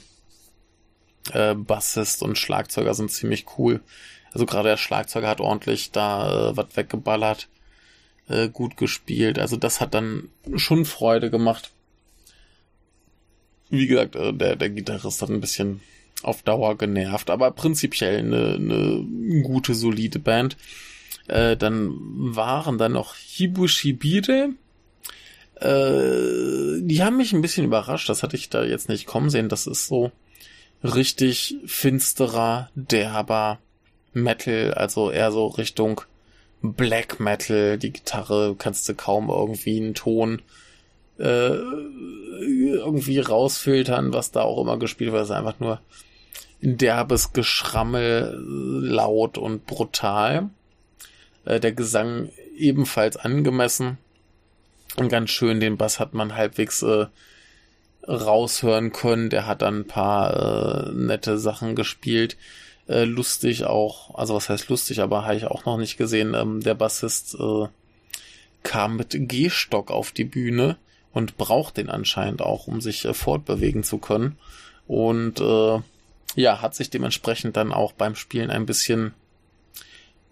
äh, Bassist und Schlagzeuger sind ziemlich cool. Also gerade der Schlagzeuger hat ordentlich da äh, was weggeballert, äh, gut gespielt. Also das hat dann schon Freude gemacht. Wie gesagt, äh, der, der Gitarrist hat ein bisschen auf Dauer genervt, aber prinzipiell eine, eine gute, solide Band. Äh, dann waren da noch Hibushibire. Äh, die haben mich ein bisschen überrascht, das hatte ich da jetzt nicht kommen sehen. Das ist so richtig finsterer, derber Metal, also eher so Richtung Black Metal. Die Gitarre kannst du kaum irgendwie einen Ton äh, irgendwie rausfiltern, was da auch immer gespielt wird. Es ist einfach nur derbes Geschrammel, laut und brutal. Äh, der Gesang ebenfalls angemessen. Und ganz schön, den Bass hat man halbwegs äh, raushören können. Der hat dann ein paar äh, nette Sachen gespielt. Äh, lustig auch, also was heißt lustig, aber habe ich auch noch nicht gesehen. Ähm, der Bassist äh, kam mit Gehstock auf die Bühne und braucht den anscheinend auch, um sich äh, fortbewegen zu können. Und äh, ja, hat sich dementsprechend dann auch beim Spielen ein bisschen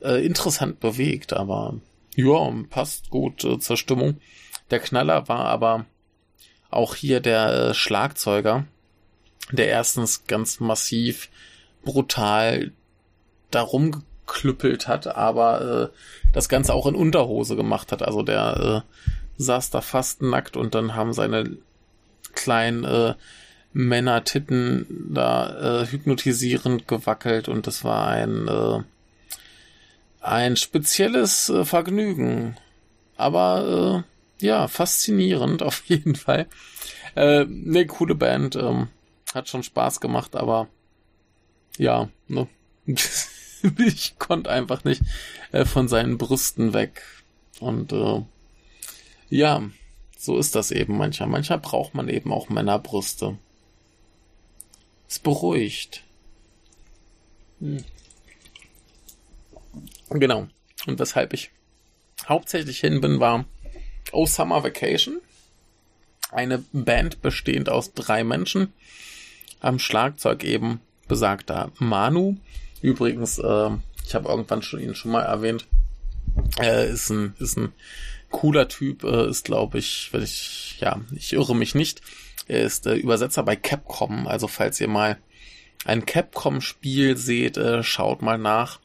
äh, interessant bewegt, aber ja, passt gut äh, zur Stimmung. Der Knaller war aber auch hier der äh, Schlagzeuger, der erstens ganz massiv, brutal darum geklüppelt hat, aber äh, das Ganze auch in Unterhose gemacht hat. Also der äh, saß da fast nackt und dann haben seine kleinen äh, Männer-Titten da äh, hypnotisierend gewackelt und das war ein, äh, ein spezielles äh, Vergnügen. Aber äh, ja, faszinierend auf jeden Fall. Äh, ne, coole Band, ähm, hat schon Spaß gemacht, aber ja, ne. ich konnte einfach nicht äh, von seinen Brüsten weg. Und äh, ja, so ist das eben manchmal. Manchmal braucht man eben auch Männerbrüste. Es beruhigt. Hm. Genau. Und weshalb ich hauptsächlich hin bin, war Oh Summer Vacation. Eine Band bestehend aus drei Menschen. Am Schlagzeug eben besagter Manu. Übrigens, äh, ich habe irgendwann schon ihn schon mal erwähnt. Er ist ein, ist ein cooler Typ, äh, ist glaube ich, wenn ich, ja, ich irre mich nicht, er ist äh, Übersetzer bei Capcom. Also falls ihr mal ein Capcom-Spiel seht, äh, schaut mal nach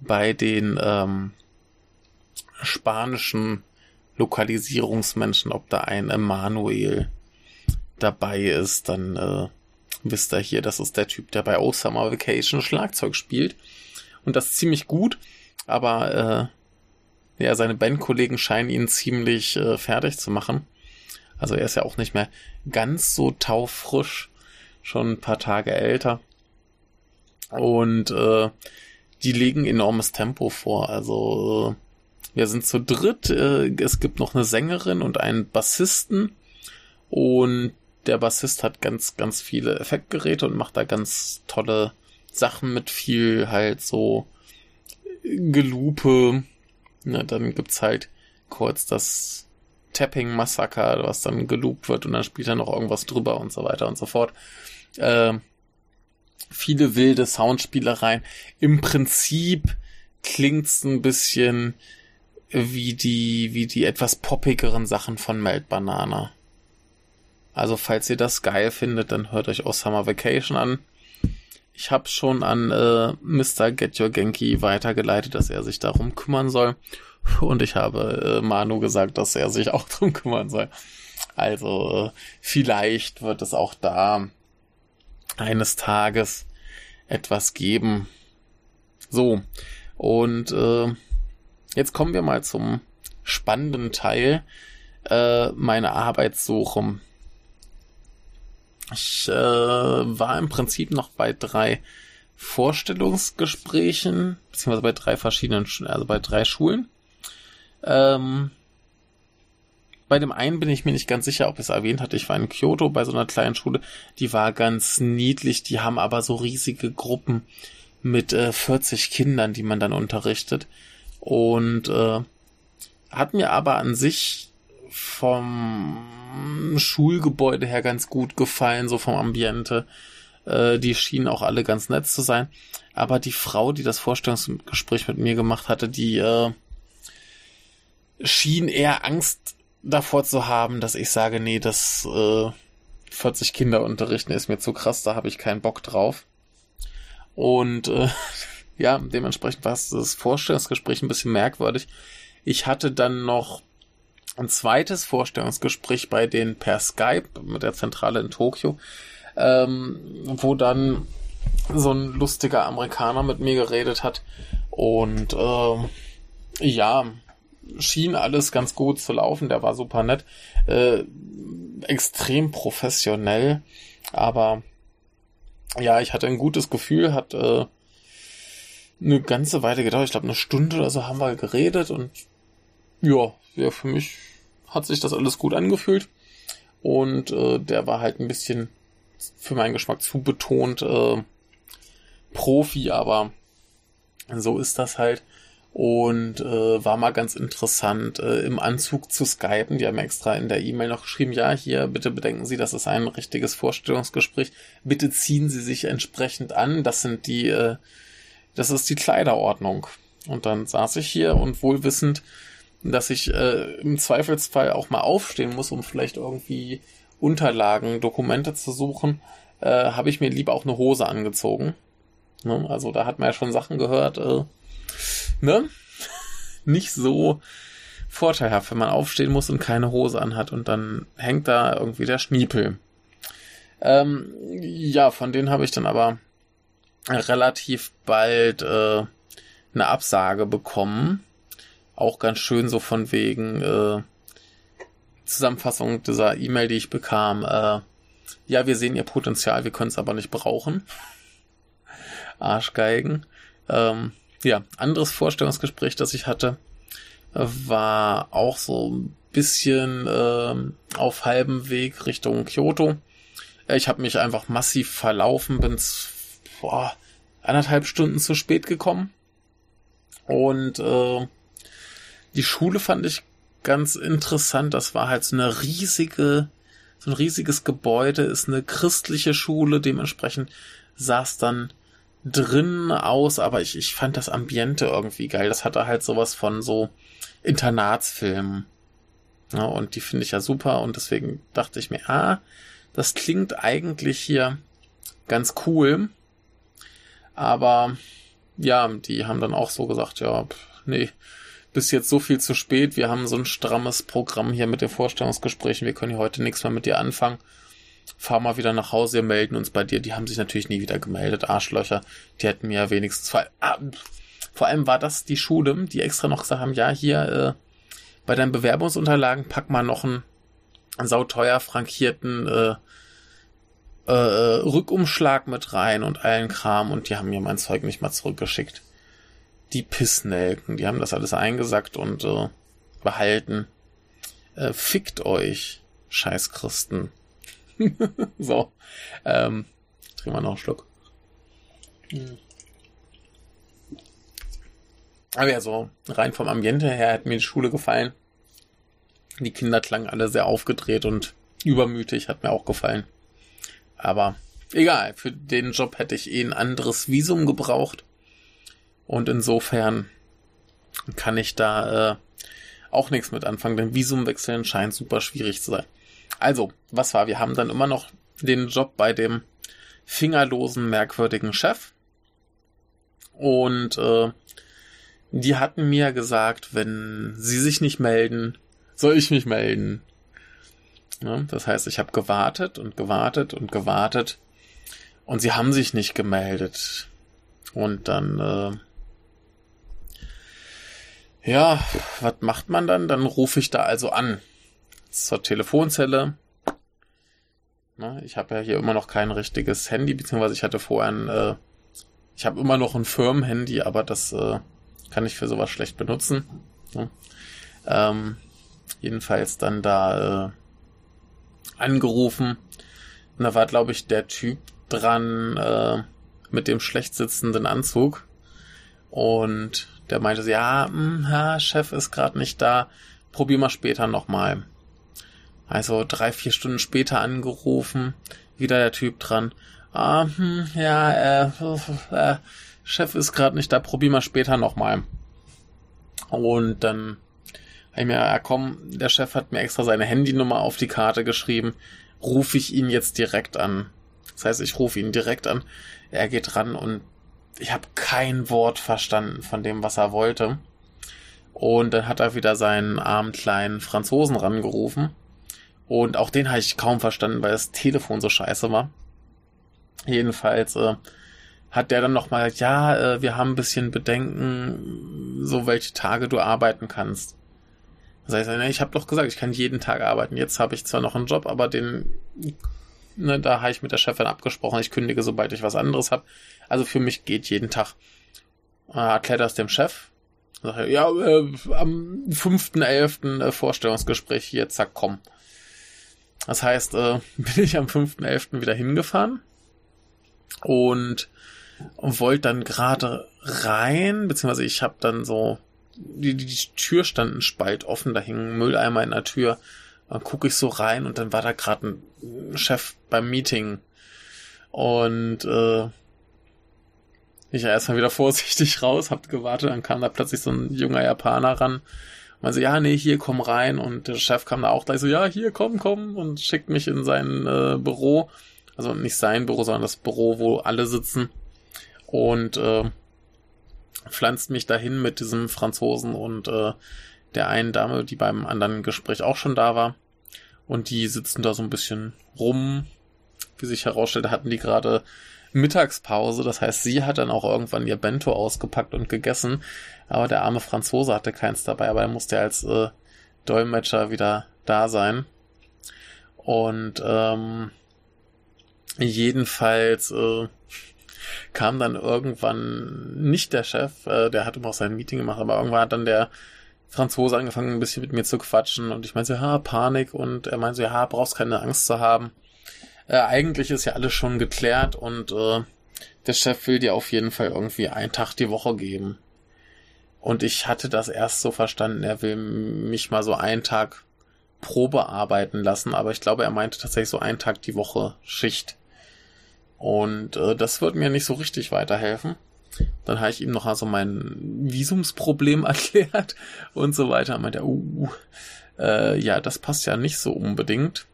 bei den ähm, spanischen Lokalisierungsmenschen, ob da ein Emanuel dabei ist. Dann äh, wisst ihr hier, das ist der Typ, der bei O Summer Vacation Schlagzeug spielt. Und das ziemlich gut. Aber äh, ja, seine Bandkollegen scheinen ihn ziemlich äh, fertig zu machen. Also er ist ja auch nicht mehr ganz so taufrisch, schon ein paar Tage älter. Und äh, die legen enormes Tempo vor. Also äh, wir sind zu dritt. Äh, es gibt noch eine Sängerin und einen Bassisten. Und der Bassist hat ganz, ganz viele Effektgeräte und macht da ganz tolle Sachen mit viel halt so Gelupe. Na, dann gibt's halt kurz das Tapping Massaker, was dann geloopt wird und dann spielt er noch irgendwas drüber und so weiter und so fort. Äh, viele wilde Soundspielereien. Im Prinzip klingt's ein bisschen wie die, wie die etwas poppigeren Sachen von Melt Banana. Also falls ihr das geil findet, dann hört euch auch Summer Vacation an. Ich habe schon an äh, Mr. Get Your Genki weitergeleitet, dass er sich darum kümmern soll. Und ich habe äh, Manu gesagt, dass er sich auch drum kümmern soll. Also äh, vielleicht wird es auch da eines Tages etwas geben. So, und äh, jetzt kommen wir mal zum spannenden Teil äh, meiner Arbeitssuche. Ich äh, war im Prinzip noch bei drei Vorstellungsgesprächen, beziehungsweise bei drei verschiedenen, also bei drei Schulen. Ähm, bei dem einen bin ich mir nicht ganz sicher, ob ich es erwähnt hatte. Ich war in Kyoto bei so einer kleinen Schule. Die war ganz niedlich. Die haben aber so riesige Gruppen mit äh, 40 Kindern, die man dann unterrichtet. Und äh, hat mir aber an sich vom Schulgebäude her ganz gut gefallen, so vom Ambiente. Äh, die schienen auch alle ganz nett zu sein. Aber die Frau, die das Vorstellungsgespräch mit mir gemacht hatte, die äh, schien eher Angst davor zu haben, dass ich sage, nee, das äh, 40 Kinder unterrichten ist mir zu krass, da habe ich keinen Bock drauf. Und äh, ja, dementsprechend war das Vorstellungsgespräch ein bisschen merkwürdig. Ich hatte dann noch ein zweites Vorstellungsgespräch bei denen per Skype mit der Zentrale in Tokio, ähm, wo dann so ein lustiger Amerikaner mit mir geredet hat. Und äh, ja, schien alles ganz gut zu laufen. Der war super nett. Äh, extrem professionell. Aber ja, ich hatte ein gutes Gefühl, hat äh, eine ganze Weile gedauert. Ich glaube, eine Stunde oder so haben wir geredet und ja, ja, für mich hat sich das alles gut angefühlt. Und äh, der war halt ein bisschen für meinen Geschmack zu betont äh, Profi, aber so ist das halt und äh, war mal ganz interessant, äh, im Anzug zu skypen. Die haben extra in der E-Mail noch geschrieben, ja, hier, bitte bedenken Sie, das ist ein richtiges Vorstellungsgespräch. Bitte ziehen Sie sich entsprechend an. Das sind die, äh, das ist die Kleiderordnung. Und dann saß ich hier und wohlwissend, dass ich äh, im Zweifelsfall auch mal aufstehen muss, um vielleicht irgendwie Unterlagen, Dokumente zu suchen, äh, habe ich mir lieber auch eine Hose angezogen. Ne? Also da hat man ja schon Sachen gehört, äh, ne? Nicht so vorteilhaft, wenn man aufstehen muss und keine Hose anhat und dann hängt da irgendwie der Schniepel. Ähm, ja, von denen habe ich dann aber relativ bald äh, eine Absage bekommen. Auch ganz schön so von wegen äh, Zusammenfassung dieser E-Mail, die ich bekam. Äh, ja, wir sehen ihr Potenzial, wir können es aber nicht brauchen. Arschgeigen. Ähm, ja, anderes Vorstellungsgespräch, das ich hatte, war auch so ein bisschen äh, auf halbem Weg Richtung Kyoto. Ich habe mich einfach massiv verlaufen, bin boah, anderthalb Stunden zu spät gekommen. Und äh, die Schule fand ich ganz interessant. Das war halt so eine riesige, so ein riesiges Gebäude, ist eine christliche Schule. Dementsprechend saß dann drin aus, aber ich, ich fand das Ambiente irgendwie geil. Das hatte halt sowas von so Internatsfilmen. Ja, und die finde ich ja super und deswegen dachte ich mir, ah, das klingt eigentlich hier ganz cool. Aber ja, die haben dann auch so gesagt, ja, nee, bis jetzt so viel zu spät. Wir haben so ein strammes Programm hier mit den Vorstellungsgesprächen. Wir können hier heute nichts mehr mit dir anfangen fahr mal wieder nach Hause, wir melden uns bei dir. Die haben sich natürlich nie wieder gemeldet, Arschlöcher. Die hätten mir ja wenigstens zwei. Ah, vor allem war das die Schule, die extra noch gesagt haben, ja, hier äh, bei deinen Bewerbungsunterlagen pack mal noch einen, einen sauteuer frankierten äh, äh, Rückumschlag mit rein und allen Kram und die haben mir mein Zeug nicht mal zurückgeschickt. Die Pissnelken, die haben das alles eingesackt und äh, behalten. Äh, fickt euch, scheiß Christen. so. Ähm, trinken wir noch einen Schluck. Hm. Aber ja, so rein vom Ambiente her hat mir die Schule gefallen. Die Kinder klangen alle sehr aufgedreht und übermütig, hat mir auch gefallen. Aber egal, für den Job hätte ich eh ein anderes Visum gebraucht. Und insofern kann ich da äh, auch nichts mit anfangen, denn Visum wechseln scheint super schwierig zu sein. Also, was war? Wir haben dann immer noch den Job bei dem fingerlosen, merkwürdigen Chef. Und äh, die hatten mir gesagt, wenn sie sich nicht melden, soll ich mich melden. Ja, das heißt, ich habe gewartet und gewartet und gewartet und sie haben sich nicht gemeldet. Und dann, äh, ja, was macht man dann? Dann rufe ich da also an zur Telefonzelle. Ne, ich habe ja hier immer noch kein richtiges Handy, beziehungsweise ich hatte vorher ein, äh, ich habe immer noch ein Firmenhandy, aber das äh, kann ich für sowas schlecht benutzen. Ne? Ähm, jedenfalls dann da äh, angerufen. Und da war, glaube ich, der Typ dran äh, mit dem schlecht sitzenden Anzug. Und der meinte ja, mh, hm, Chef ist gerade nicht da, probier mal später nochmal. Also drei, vier Stunden später angerufen, wieder der Typ dran. Ah, hm, ja, äh, äh, Chef ist gerade nicht da, probier mal später nochmal. Und dann habe ich mir, ja komm, der Chef hat mir extra seine Handynummer auf die Karte geschrieben, rufe ich ihn jetzt direkt an. Das heißt, ich rufe ihn direkt an, er geht ran und ich habe kein Wort verstanden von dem, was er wollte. Und dann hat er wieder seinen armen kleinen Franzosen rangerufen. Und auch den habe ich kaum verstanden, weil das Telefon so scheiße war. Jedenfalls äh, hat der dann nochmal gesagt, ja, äh, wir haben ein bisschen Bedenken, so welche Tage du arbeiten kannst. Das heißt, ne, ich habe doch gesagt, ich kann jeden Tag arbeiten. Jetzt habe ich zwar noch einen Job, aber den, ne, da habe ich mit der Chefin abgesprochen, ich kündige, sobald ich was anderes habe. Also für mich geht jeden Tag. Äh, erklärt das dem Chef. Sag ich, ja, äh, am 5.11. Äh, Vorstellungsgespräch hier, zack, komm. Das heißt, äh, bin ich am 5.11. wieder hingefahren und wollte dann gerade rein, beziehungsweise ich habe dann so, die, die Tür stand ein Spalt offen, da hing ein Mülleimer in der Tür. Dann gucke ich so rein und dann war da gerade ein Chef beim Meeting. Und äh, ich erstmal wieder vorsichtig raus, hab gewartet, dann kam da plötzlich so ein junger Japaner ran. Und so, ja, nee, hier, komm rein. Und der Chef kam da auch gleich so, ja, hier, komm, komm. Und schickt mich in sein äh, Büro. Also nicht sein Büro, sondern das Büro, wo alle sitzen. Und äh, pflanzt mich dahin mit diesem Franzosen und äh, der einen Dame, die beim anderen Gespräch auch schon da war. Und die sitzen da so ein bisschen rum. Wie sich herausstellte, hatten die gerade Mittagspause. Das heißt, sie hat dann auch irgendwann ihr Bento ausgepackt und gegessen. Aber der arme Franzose hatte keins dabei, aber er musste als äh, Dolmetscher wieder da sein. Und ähm, jedenfalls äh, kam dann irgendwann nicht der Chef, äh, der hat immer auch sein Meeting gemacht, aber irgendwann hat dann der Franzose angefangen, ein bisschen mit mir zu quatschen und ich meinte, ja, Panik und er meinte, ja, brauchst keine Angst zu haben. Äh, eigentlich ist ja alles schon geklärt und äh, der Chef will dir auf jeden Fall irgendwie einen Tag die Woche geben. Und ich hatte das erst so verstanden, er will mich mal so einen Tag Probe arbeiten lassen, aber ich glaube, er meinte tatsächlich so einen Tag die Woche Schicht. Und äh, das wird mir nicht so richtig weiterhelfen. Dann habe ich ihm noch also mein Visumsproblem erklärt und so weiter. Er meinte, uh, äh, ja, das passt ja nicht so unbedingt.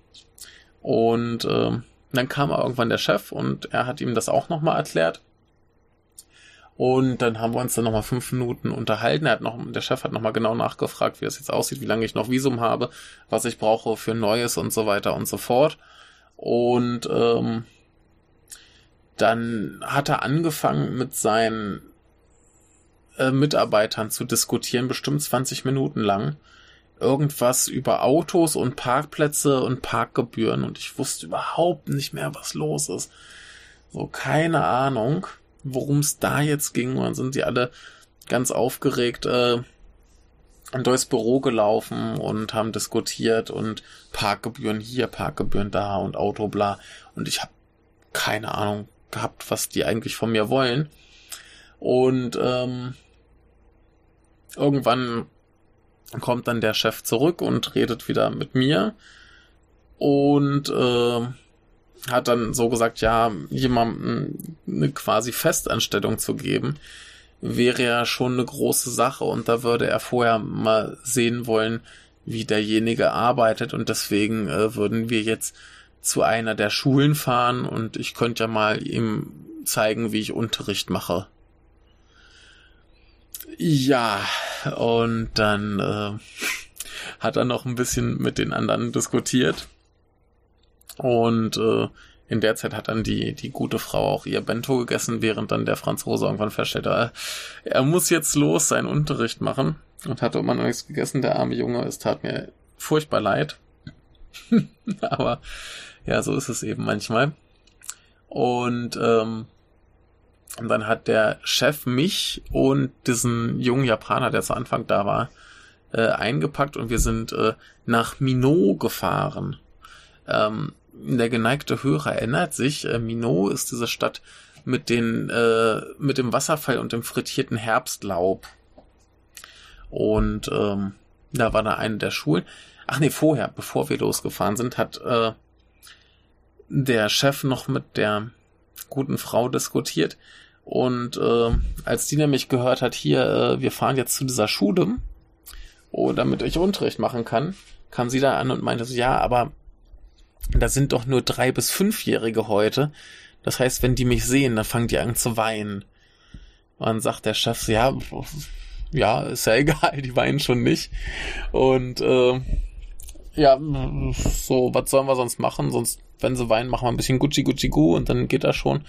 Und äh, dann kam irgendwann der Chef und er hat ihm das auch nochmal erklärt. Und dann haben wir uns dann nochmal fünf Minuten unterhalten. Er hat noch, der Chef hat nochmal genau nachgefragt, wie es jetzt aussieht, wie lange ich noch Visum habe, was ich brauche für Neues und so weiter und so fort. Und ähm, dann hat er angefangen mit seinen äh, Mitarbeitern zu diskutieren, bestimmt 20 Minuten lang irgendwas über Autos und Parkplätze und Parkgebühren und ich wusste überhaupt nicht mehr, was los ist. So, keine Ahnung, worum es da jetzt ging. Und dann sind die alle ganz aufgeregt äh, durchs Büro gelaufen und haben diskutiert und Parkgebühren hier, Parkgebühren da und Auto bla. Und ich habe keine Ahnung gehabt, was die eigentlich von mir wollen. Und ähm, irgendwann kommt dann der Chef zurück und redet wieder mit mir und äh, hat dann so gesagt, ja, jemandem eine quasi Festanstellung zu geben, wäre ja schon eine große Sache und da würde er vorher mal sehen wollen, wie derjenige arbeitet und deswegen äh, würden wir jetzt zu einer der Schulen fahren und ich könnte ja mal ihm zeigen, wie ich Unterricht mache. Ja, und dann äh, hat er noch ein bisschen mit den anderen diskutiert. Und äh, in der Zeit hat dann die, die gute Frau auch ihr Bento gegessen, während dann der Franzose irgendwann feststellte, er, er muss jetzt los seinen Unterricht machen. Und hatte immer noch nichts gegessen, der arme Junge. Es tat mir furchtbar leid. Aber ja, so ist es eben manchmal. Und ähm, und dann hat der Chef mich und diesen jungen Japaner, der zu Anfang da war, äh, eingepackt und wir sind äh, nach Minot gefahren. Ähm, der geneigte Hörer erinnert sich, äh, Minot ist diese Stadt mit den äh, mit dem Wasserfall und dem frittierten Herbstlaub. Und ähm, da war da eine der Schulen. Ach nee, vorher, bevor wir losgefahren sind, hat äh, der Chef noch mit der guten Frau diskutiert. Und äh, als die nämlich gehört hat, hier, äh, wir fahren jetzt zu dieser Schule, oh, damit ich Unterricht machen kann, kam sie da an und meinte so, ja, aber da sind doch nur drei bis fünfjährige heute. Das heißt, wenn die mich sehen, dann fangen die an zu weinen. Und dann sagt der Chef, ja, ja, ist ja egal, die weinen schon nicht. Und äh, ja, so, was sollen wir sonst machen? Sonst, wenn sie weinen, machen wir ein bisschen Gucci Gucci Gu und dann geht das schon.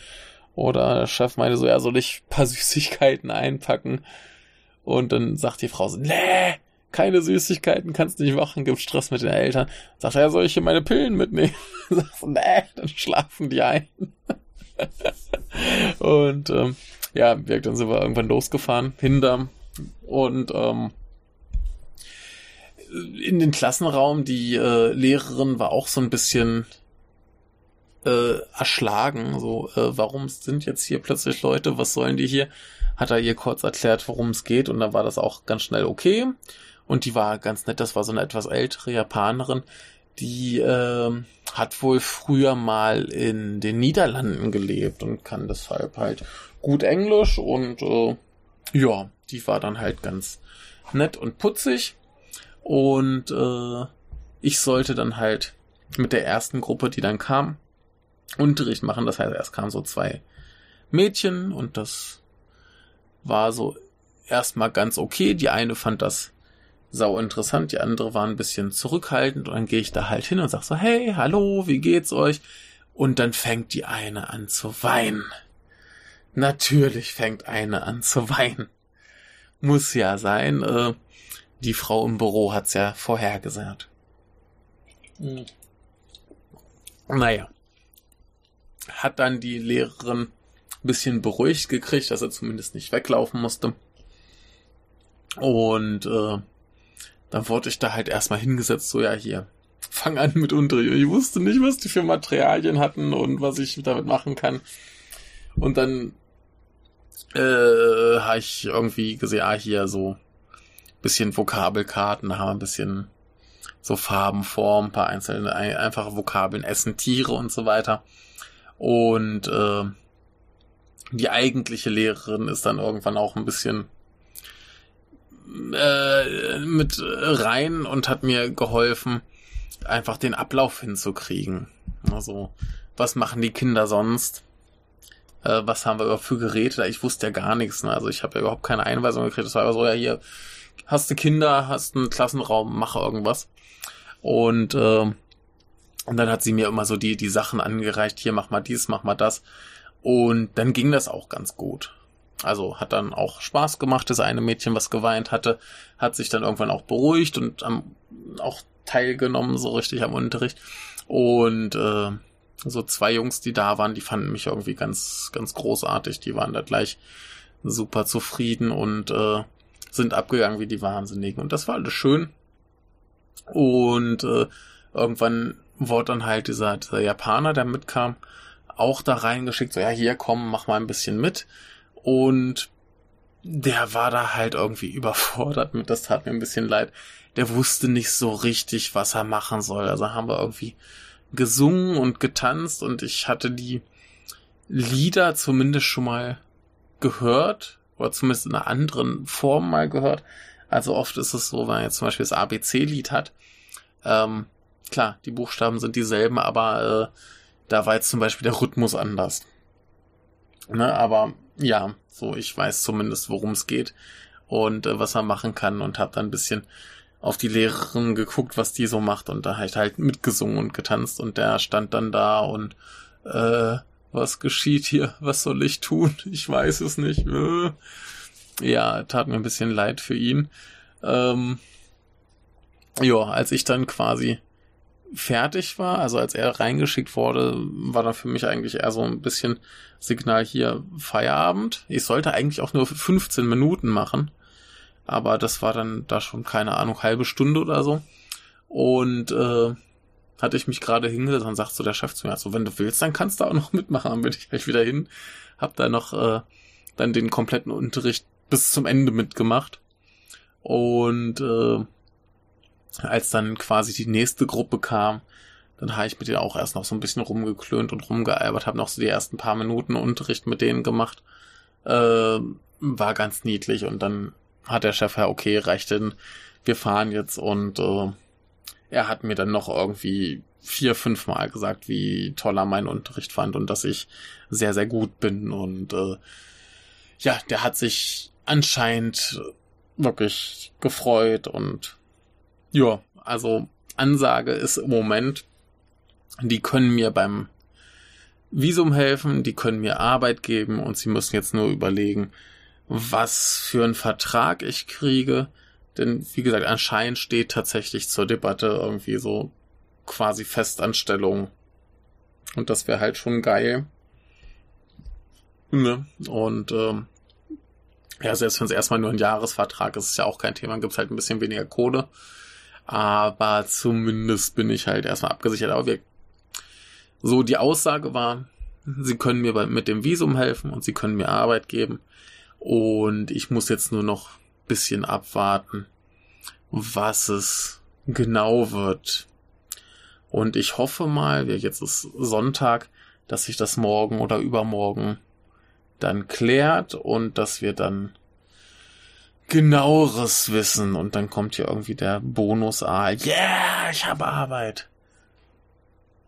Oder der Chef meinte so, ja, soll ich paar Süßigkeiten einpacken? Und dann sagt die Frau so, nee, keine Süßigkeiten, kannst nicht machen, gibt Stress mit den Eltern. Sagt er, ja, soll ich hier meine Pillen mitnehmen? Sagt so, nee, dann schlafen die ein. und ähm, ja, dann sind wir irgendwann losgefahren, hinter und ähm, in den Klassenraum, die äh, Lehrerin war auch so ein bisschen äh, erschlagen. So, äh, warum sind jetzt hier plötzlich Leute? Was sollen die hier? Hat er ihr kurz erklärt, worum es geht und dann war das auch ganz schnell okay. Und die war ganz nett. Das war so eine etwas ältere Japanerin. Die äh, hat wohl früher mal in den Niederlanden gelebt und kann deshalb halt gut Englisch und äh, ja, die war dann halt ganz nett und putzig. Und äh, ich sollte dann halt mit der ersten Gruppe, die dann kam, Unterricht machen. Das heißt, erst kamen so zwei Mädchen und das war so erstmal ganz okay. Die eine fand das sau interessant, die andere war ein bisschen zurückhaltend und dann gehe ich da halt hin und sag so, hey, hallo, wie geht's euch? Und dann fängt die eine an zu weinen. Natürlich fängt eine an zu weinen. Muss ja sein. Äh, die Frau im Büro hat's ja vorhergesagt. Mhm. Naja hat dann die Lehrerin ein bisschen beruhigt gekriegt, dass er zumindest nicht weglaufen musste. Und äh, dann wurde ich da halt erstmal hingesetzt, so ja hier, fang an mit Unterricht. Ich wusste nicht, was die für Materialien hatten und was ich damit machen kann. Und dann äh, habe ich irgendwie gesehen, ah, hier so bisschen Vokabelkarten, haben ein bisschen so Farben, Formen, ein paar einzelne, einfache Vokabeln, Essen, Tiere und so weiter. Und äh, die eigentliche Lehrerin ist dann irgendwann auch ein bisschen äh, mit rein und hat mir geholfen, einfach den Ablauf hinzukriegen. Also, was machen die Kinder sonst? Äh, was haben wir überhaupt für Geräte? Ich wusste ja gar nichts. Ne? Also ich habe ja überhaupt keine Einweisung gekriegt. Das war aber so, ja hier, hast du Kinder, hast einen Klassenraum, mach irgendwas. Und äh, und dann hat sie mir immer so die, die Sachen angereicht, hier mach mal dies, mach mal das. Und dann ging das auch ganz gut. Also hat dann auch Spaß gemacht. Das eine Mädchen, was geweint hatte, hat sich dann irgendwann auch beruhigt und am, auch teilgenommen, so richtig am Unterricht. Und äh, so zwei Jungs, die da waren, die fanden mich irgendwie ganz, ganz großartig. Die waren da gleich super zufrieden und äh, sind abgegangen wie die Wahnsinnigen. Und das war alles schön. Und äh, irgendwann wurde dann halt dieser, dieser Japaner, der mitkam, auch da reingeschickt, so ja, hier komm, mach mal ein bisschen mit. Und der war da halt irgendwie überfordert mit, das tat mir ein bisschen leid. Der wusste nicht so richtig, was er machen soll. Also haben wir irgendwie gesungen und getanzt und ich hatte die Lieder zumindest schon mal gehört oder zumindest in einer anderen Form mal gehört. Also oft ist es so, wenn man jetzt zum Beispiel das ABC-Lied hat, ähm, klar, die Buchstaben sind dieselben, aber äh, da war jetzt zum Beispiel der Rhythmus anders. Ne, aber ja, so ich weiß zumindest, worum es geht und äh, was man machen kann und habe dann ein bisschen auf die Lehrerin geguckt, was die so macht und da halt halt mitgesungen und getanzt und der stand dann da und äh, was geschieht hier? Was soll ich tun? Ich weiß es nicht. Äh. Ja, tat mir ein bisschen leid für ihn. Ähm, ja, als ich dann quasi fertig war, also als er reingeschickt wurde, war da für mich eigentlich eher so ein bisschen Signal hier Feierabend. Ich sollte eigentlich auch nur 15 Minuten machen. aber das war dann da schon, keine Ahnung, halbe Stunde oder so. Und äh, hatte ich mich gerade hingesetzt und sagt so der Chef zu mir, also wenn du willst, dann kannst du auch noch mitmachen. Dann bin ich halt wieder hin, hab da noch äh, dann den kompletten Unterricht bis zum Ende mitgemacht. Und äh, als dann quasi die nächste Gruppe kam, dann habe ich mit denen auch erst noch so ein bisschen rumgeklönt und rumgealbert, habe noch so die ersten paar Minuten Unterricht mit denen gemacht. Äh, war ganz niedlich und dann hat der Chef ja, okay, reicht denn, wir fahren jetzt. Und äh, er hat mir dann noch irgendwie vier, fünf Mal gesagt, wie toll er meinen Unterricht fand und dass ich sehr, sehr gut bin. Und äh, ja, der hat sich anscheinend wirklich gefreut und ja, also Ansage ist im Moment, die können mir beim Visum helfen, die können mir Arbeit geben und sie müssen jetzt nur überlegen, was für einen Vertrag ich kriege. Denn, wie gesagt, anscheinend steht tatsächlich zur Debatte irgendwie so quasi Festanstellung. Und das wäre halt schon geil. Ne? Und ähm, ja, selbst wenn es erstmal nur ein Jahresvertrag ist, ist ja auch kein Thema, gibt es halt ein bisschen weniger Kohle. Aber zumindest bin ich halt erstmal abgesichert. Aber wir, so die Aussage war, sie können mir mit dem Visum helfen und sie können mir Arbeit geben. Und ich muss jetzt nur noch bisschen abwarten, was es genau wird. Und ich hoffe mal, jetzt ist Sonntag, dass sich das morgen oder übermorgen dann klärt und dass wir dann genaueres wissen und dann kommt hier irgendwie der Bonus A. Yeah, ich habe Arbeit.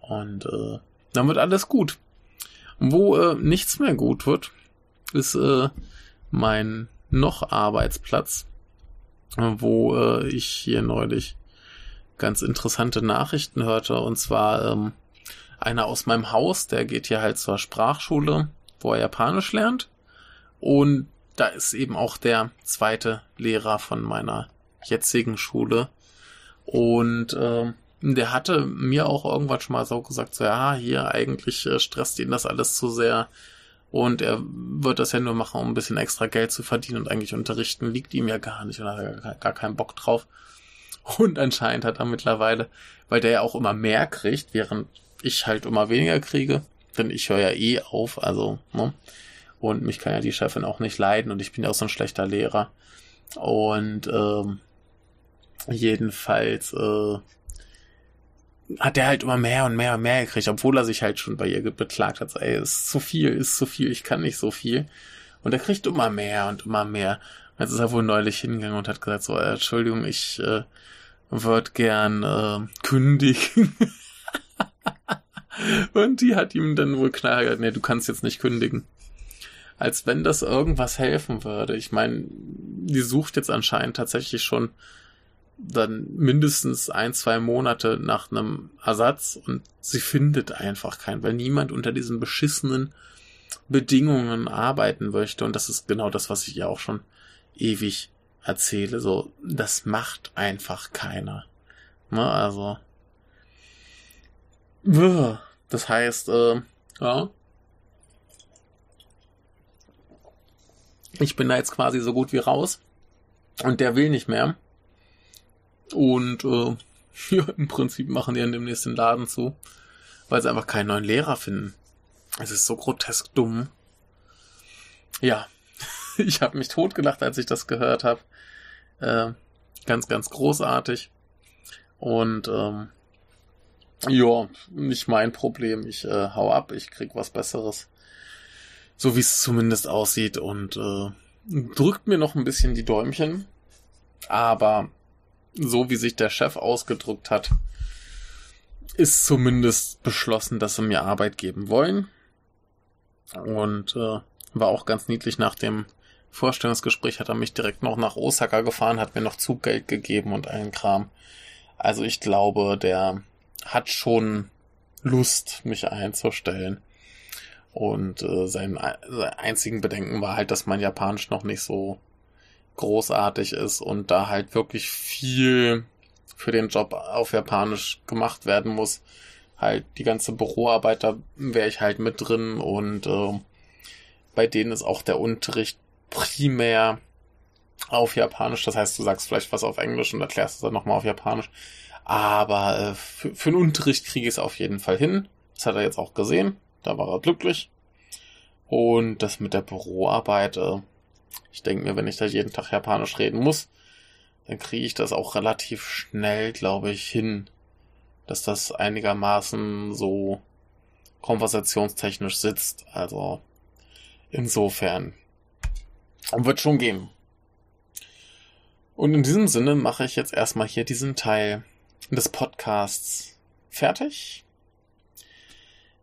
Und äh, dann wird alles gut. Wo äh, nichts mehr gut wird, ist äh, mein noch Arbeitsplatz, wo äh, ich hier neulich ganz interessante Nachrichten hörte. Und zwar ähm, einer aus meinem Haus, der geht hier halt zur Sprachschule, wo er Japanisch lernt. Und da ist eben auch der zweite Lehrer von meiner jetzigen Schule. Und äh, der hatte mir auch irgendwann schon mal so gesagt, so ja, hier eigentlich äh, stresst ihn das alles zu sehr und er wird das ja nur machen, um ein bisschen extra Geld zu verdienen und eigentlich unterrichten liegt ihm ja gar nicht und hat gar, gar keinen Bock drauf. Und anscheinend hat er mittlerweile, weil der ja auch immer mehr kriegt, während ich halt immer weniger kriege, denn ich höre ja eh auf, also, ne? Und mich kann ja die Chefin auch nicht leiden und ich bin ja auch so ein schlechter Lehrer. Und ähm, jedenfalls äh, hat er halt immer mehr und mehr und mehr gekriegt, obwohl er sich halt schon bei ihr beklagt hat, ey, ist zu viel, ist zu viel, ich kann nicht so viel. Und er kriegt immer mehr und immer mehr. Jetzt ist er wohl neulich hingegangen und hat gesagt, so, äh, Entschuldigung, ich äh, würde gern äh, kündigen. und die hat ihm dann wohl knall gesagt, nee, du kannst jetzt nicht kündigen. Als wenn das irgendwas helfen würde. Ich meine, die sucht jetzt anscheinend tatsächlich schon dann mindestens ein, zwei Monate nach einem Ersatz und sie findet einfach keinen, weil niemand unter diesen beschissenen Bedingungen arbeiten möchte. Und das ist genau das, was ich ja auch schon ewig erzähle. So, das macht einfach keiner. Ne, also. Das heißt, äh, ja. Ich bin da jetzt quasi so gut wie raus. Und der will nicht mehr. Und äh, ja, im Prinzip machen die dann demnächst den Laden zu, weil sie einfach keinen neuen Lehrer finden. Es ist so grotesk dumm. Ja, ich habe mich totgelacht, als ich das gehört habe. Äh, ganz, ganz großartig. Und ähm, ja, nicht mein Problem. Ich äh, hau ab, ich krieg was Besseres. So wie es zumindest aussieht und äh, drückt mir noch ein bisschen die Däumchen. Aber so wie sich der Chef ausgedrückt hat, ist zumindest beschlossen, dass sie mir Arbeit geben wollen. Und äh, war auch ganz niedlich nach dem Vorstellungsgespräch hat er mich direkt noch nach Osaka gefahren, hat mir noch Zuggeld gegeben und allen Kram. Also ich glaube, der hat schon Lust, mich einzustellen. Und äh, sein, einzigen Bedenken war halt, dass mein Japanisch noch nicht so großartig ist und da halt wirklich viel für den Job auf Japanisch gemacht werden muss. Halt die ganze Büroarbeit, da wäre ich halt mit drin und äh, bei denen ist auch der Unterricht primär auf Japanisch. Das heißt, du sagst vielleicht was auf Englisch und erklärst es dann nochmal auf Japanisch. Aber äh, für, für den Unterricht kriege ich es auf jeden Fall hin. Das hat er jetzt auch gesehen. Da war er glücklich. Und das mit der Büroarbeit, äh, ich denke mir, wenn ich da jeden Tag Japanisch reden muss, dann kriege ich das auch relativ schnell, glaube ich, hin, dass das einigermaßen so konversationstechnisch sitzt. Also insofern wird schon gehen. Und in diesem Sinne mache ich jetzt erstmal hier diesen Teil des Podcasts fertig.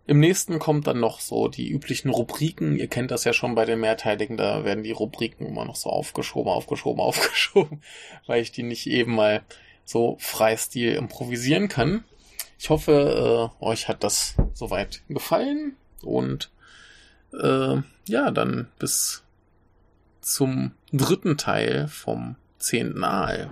Im nächsten kommt dann noch so die üblichen Rubriken. Ihr kennt das ja schon bei den mehrteiligen, da werden die Rubriken immer noch so aufgeschoben, aufgeschoben, aufgeschoben, weil ich die nicht eben mal so freistil improvisieren kann. Ich hoffe, äh, euch hat das soweit gefallen und äh, ja, dann bis zum dritten Teil vom zehnten Aal.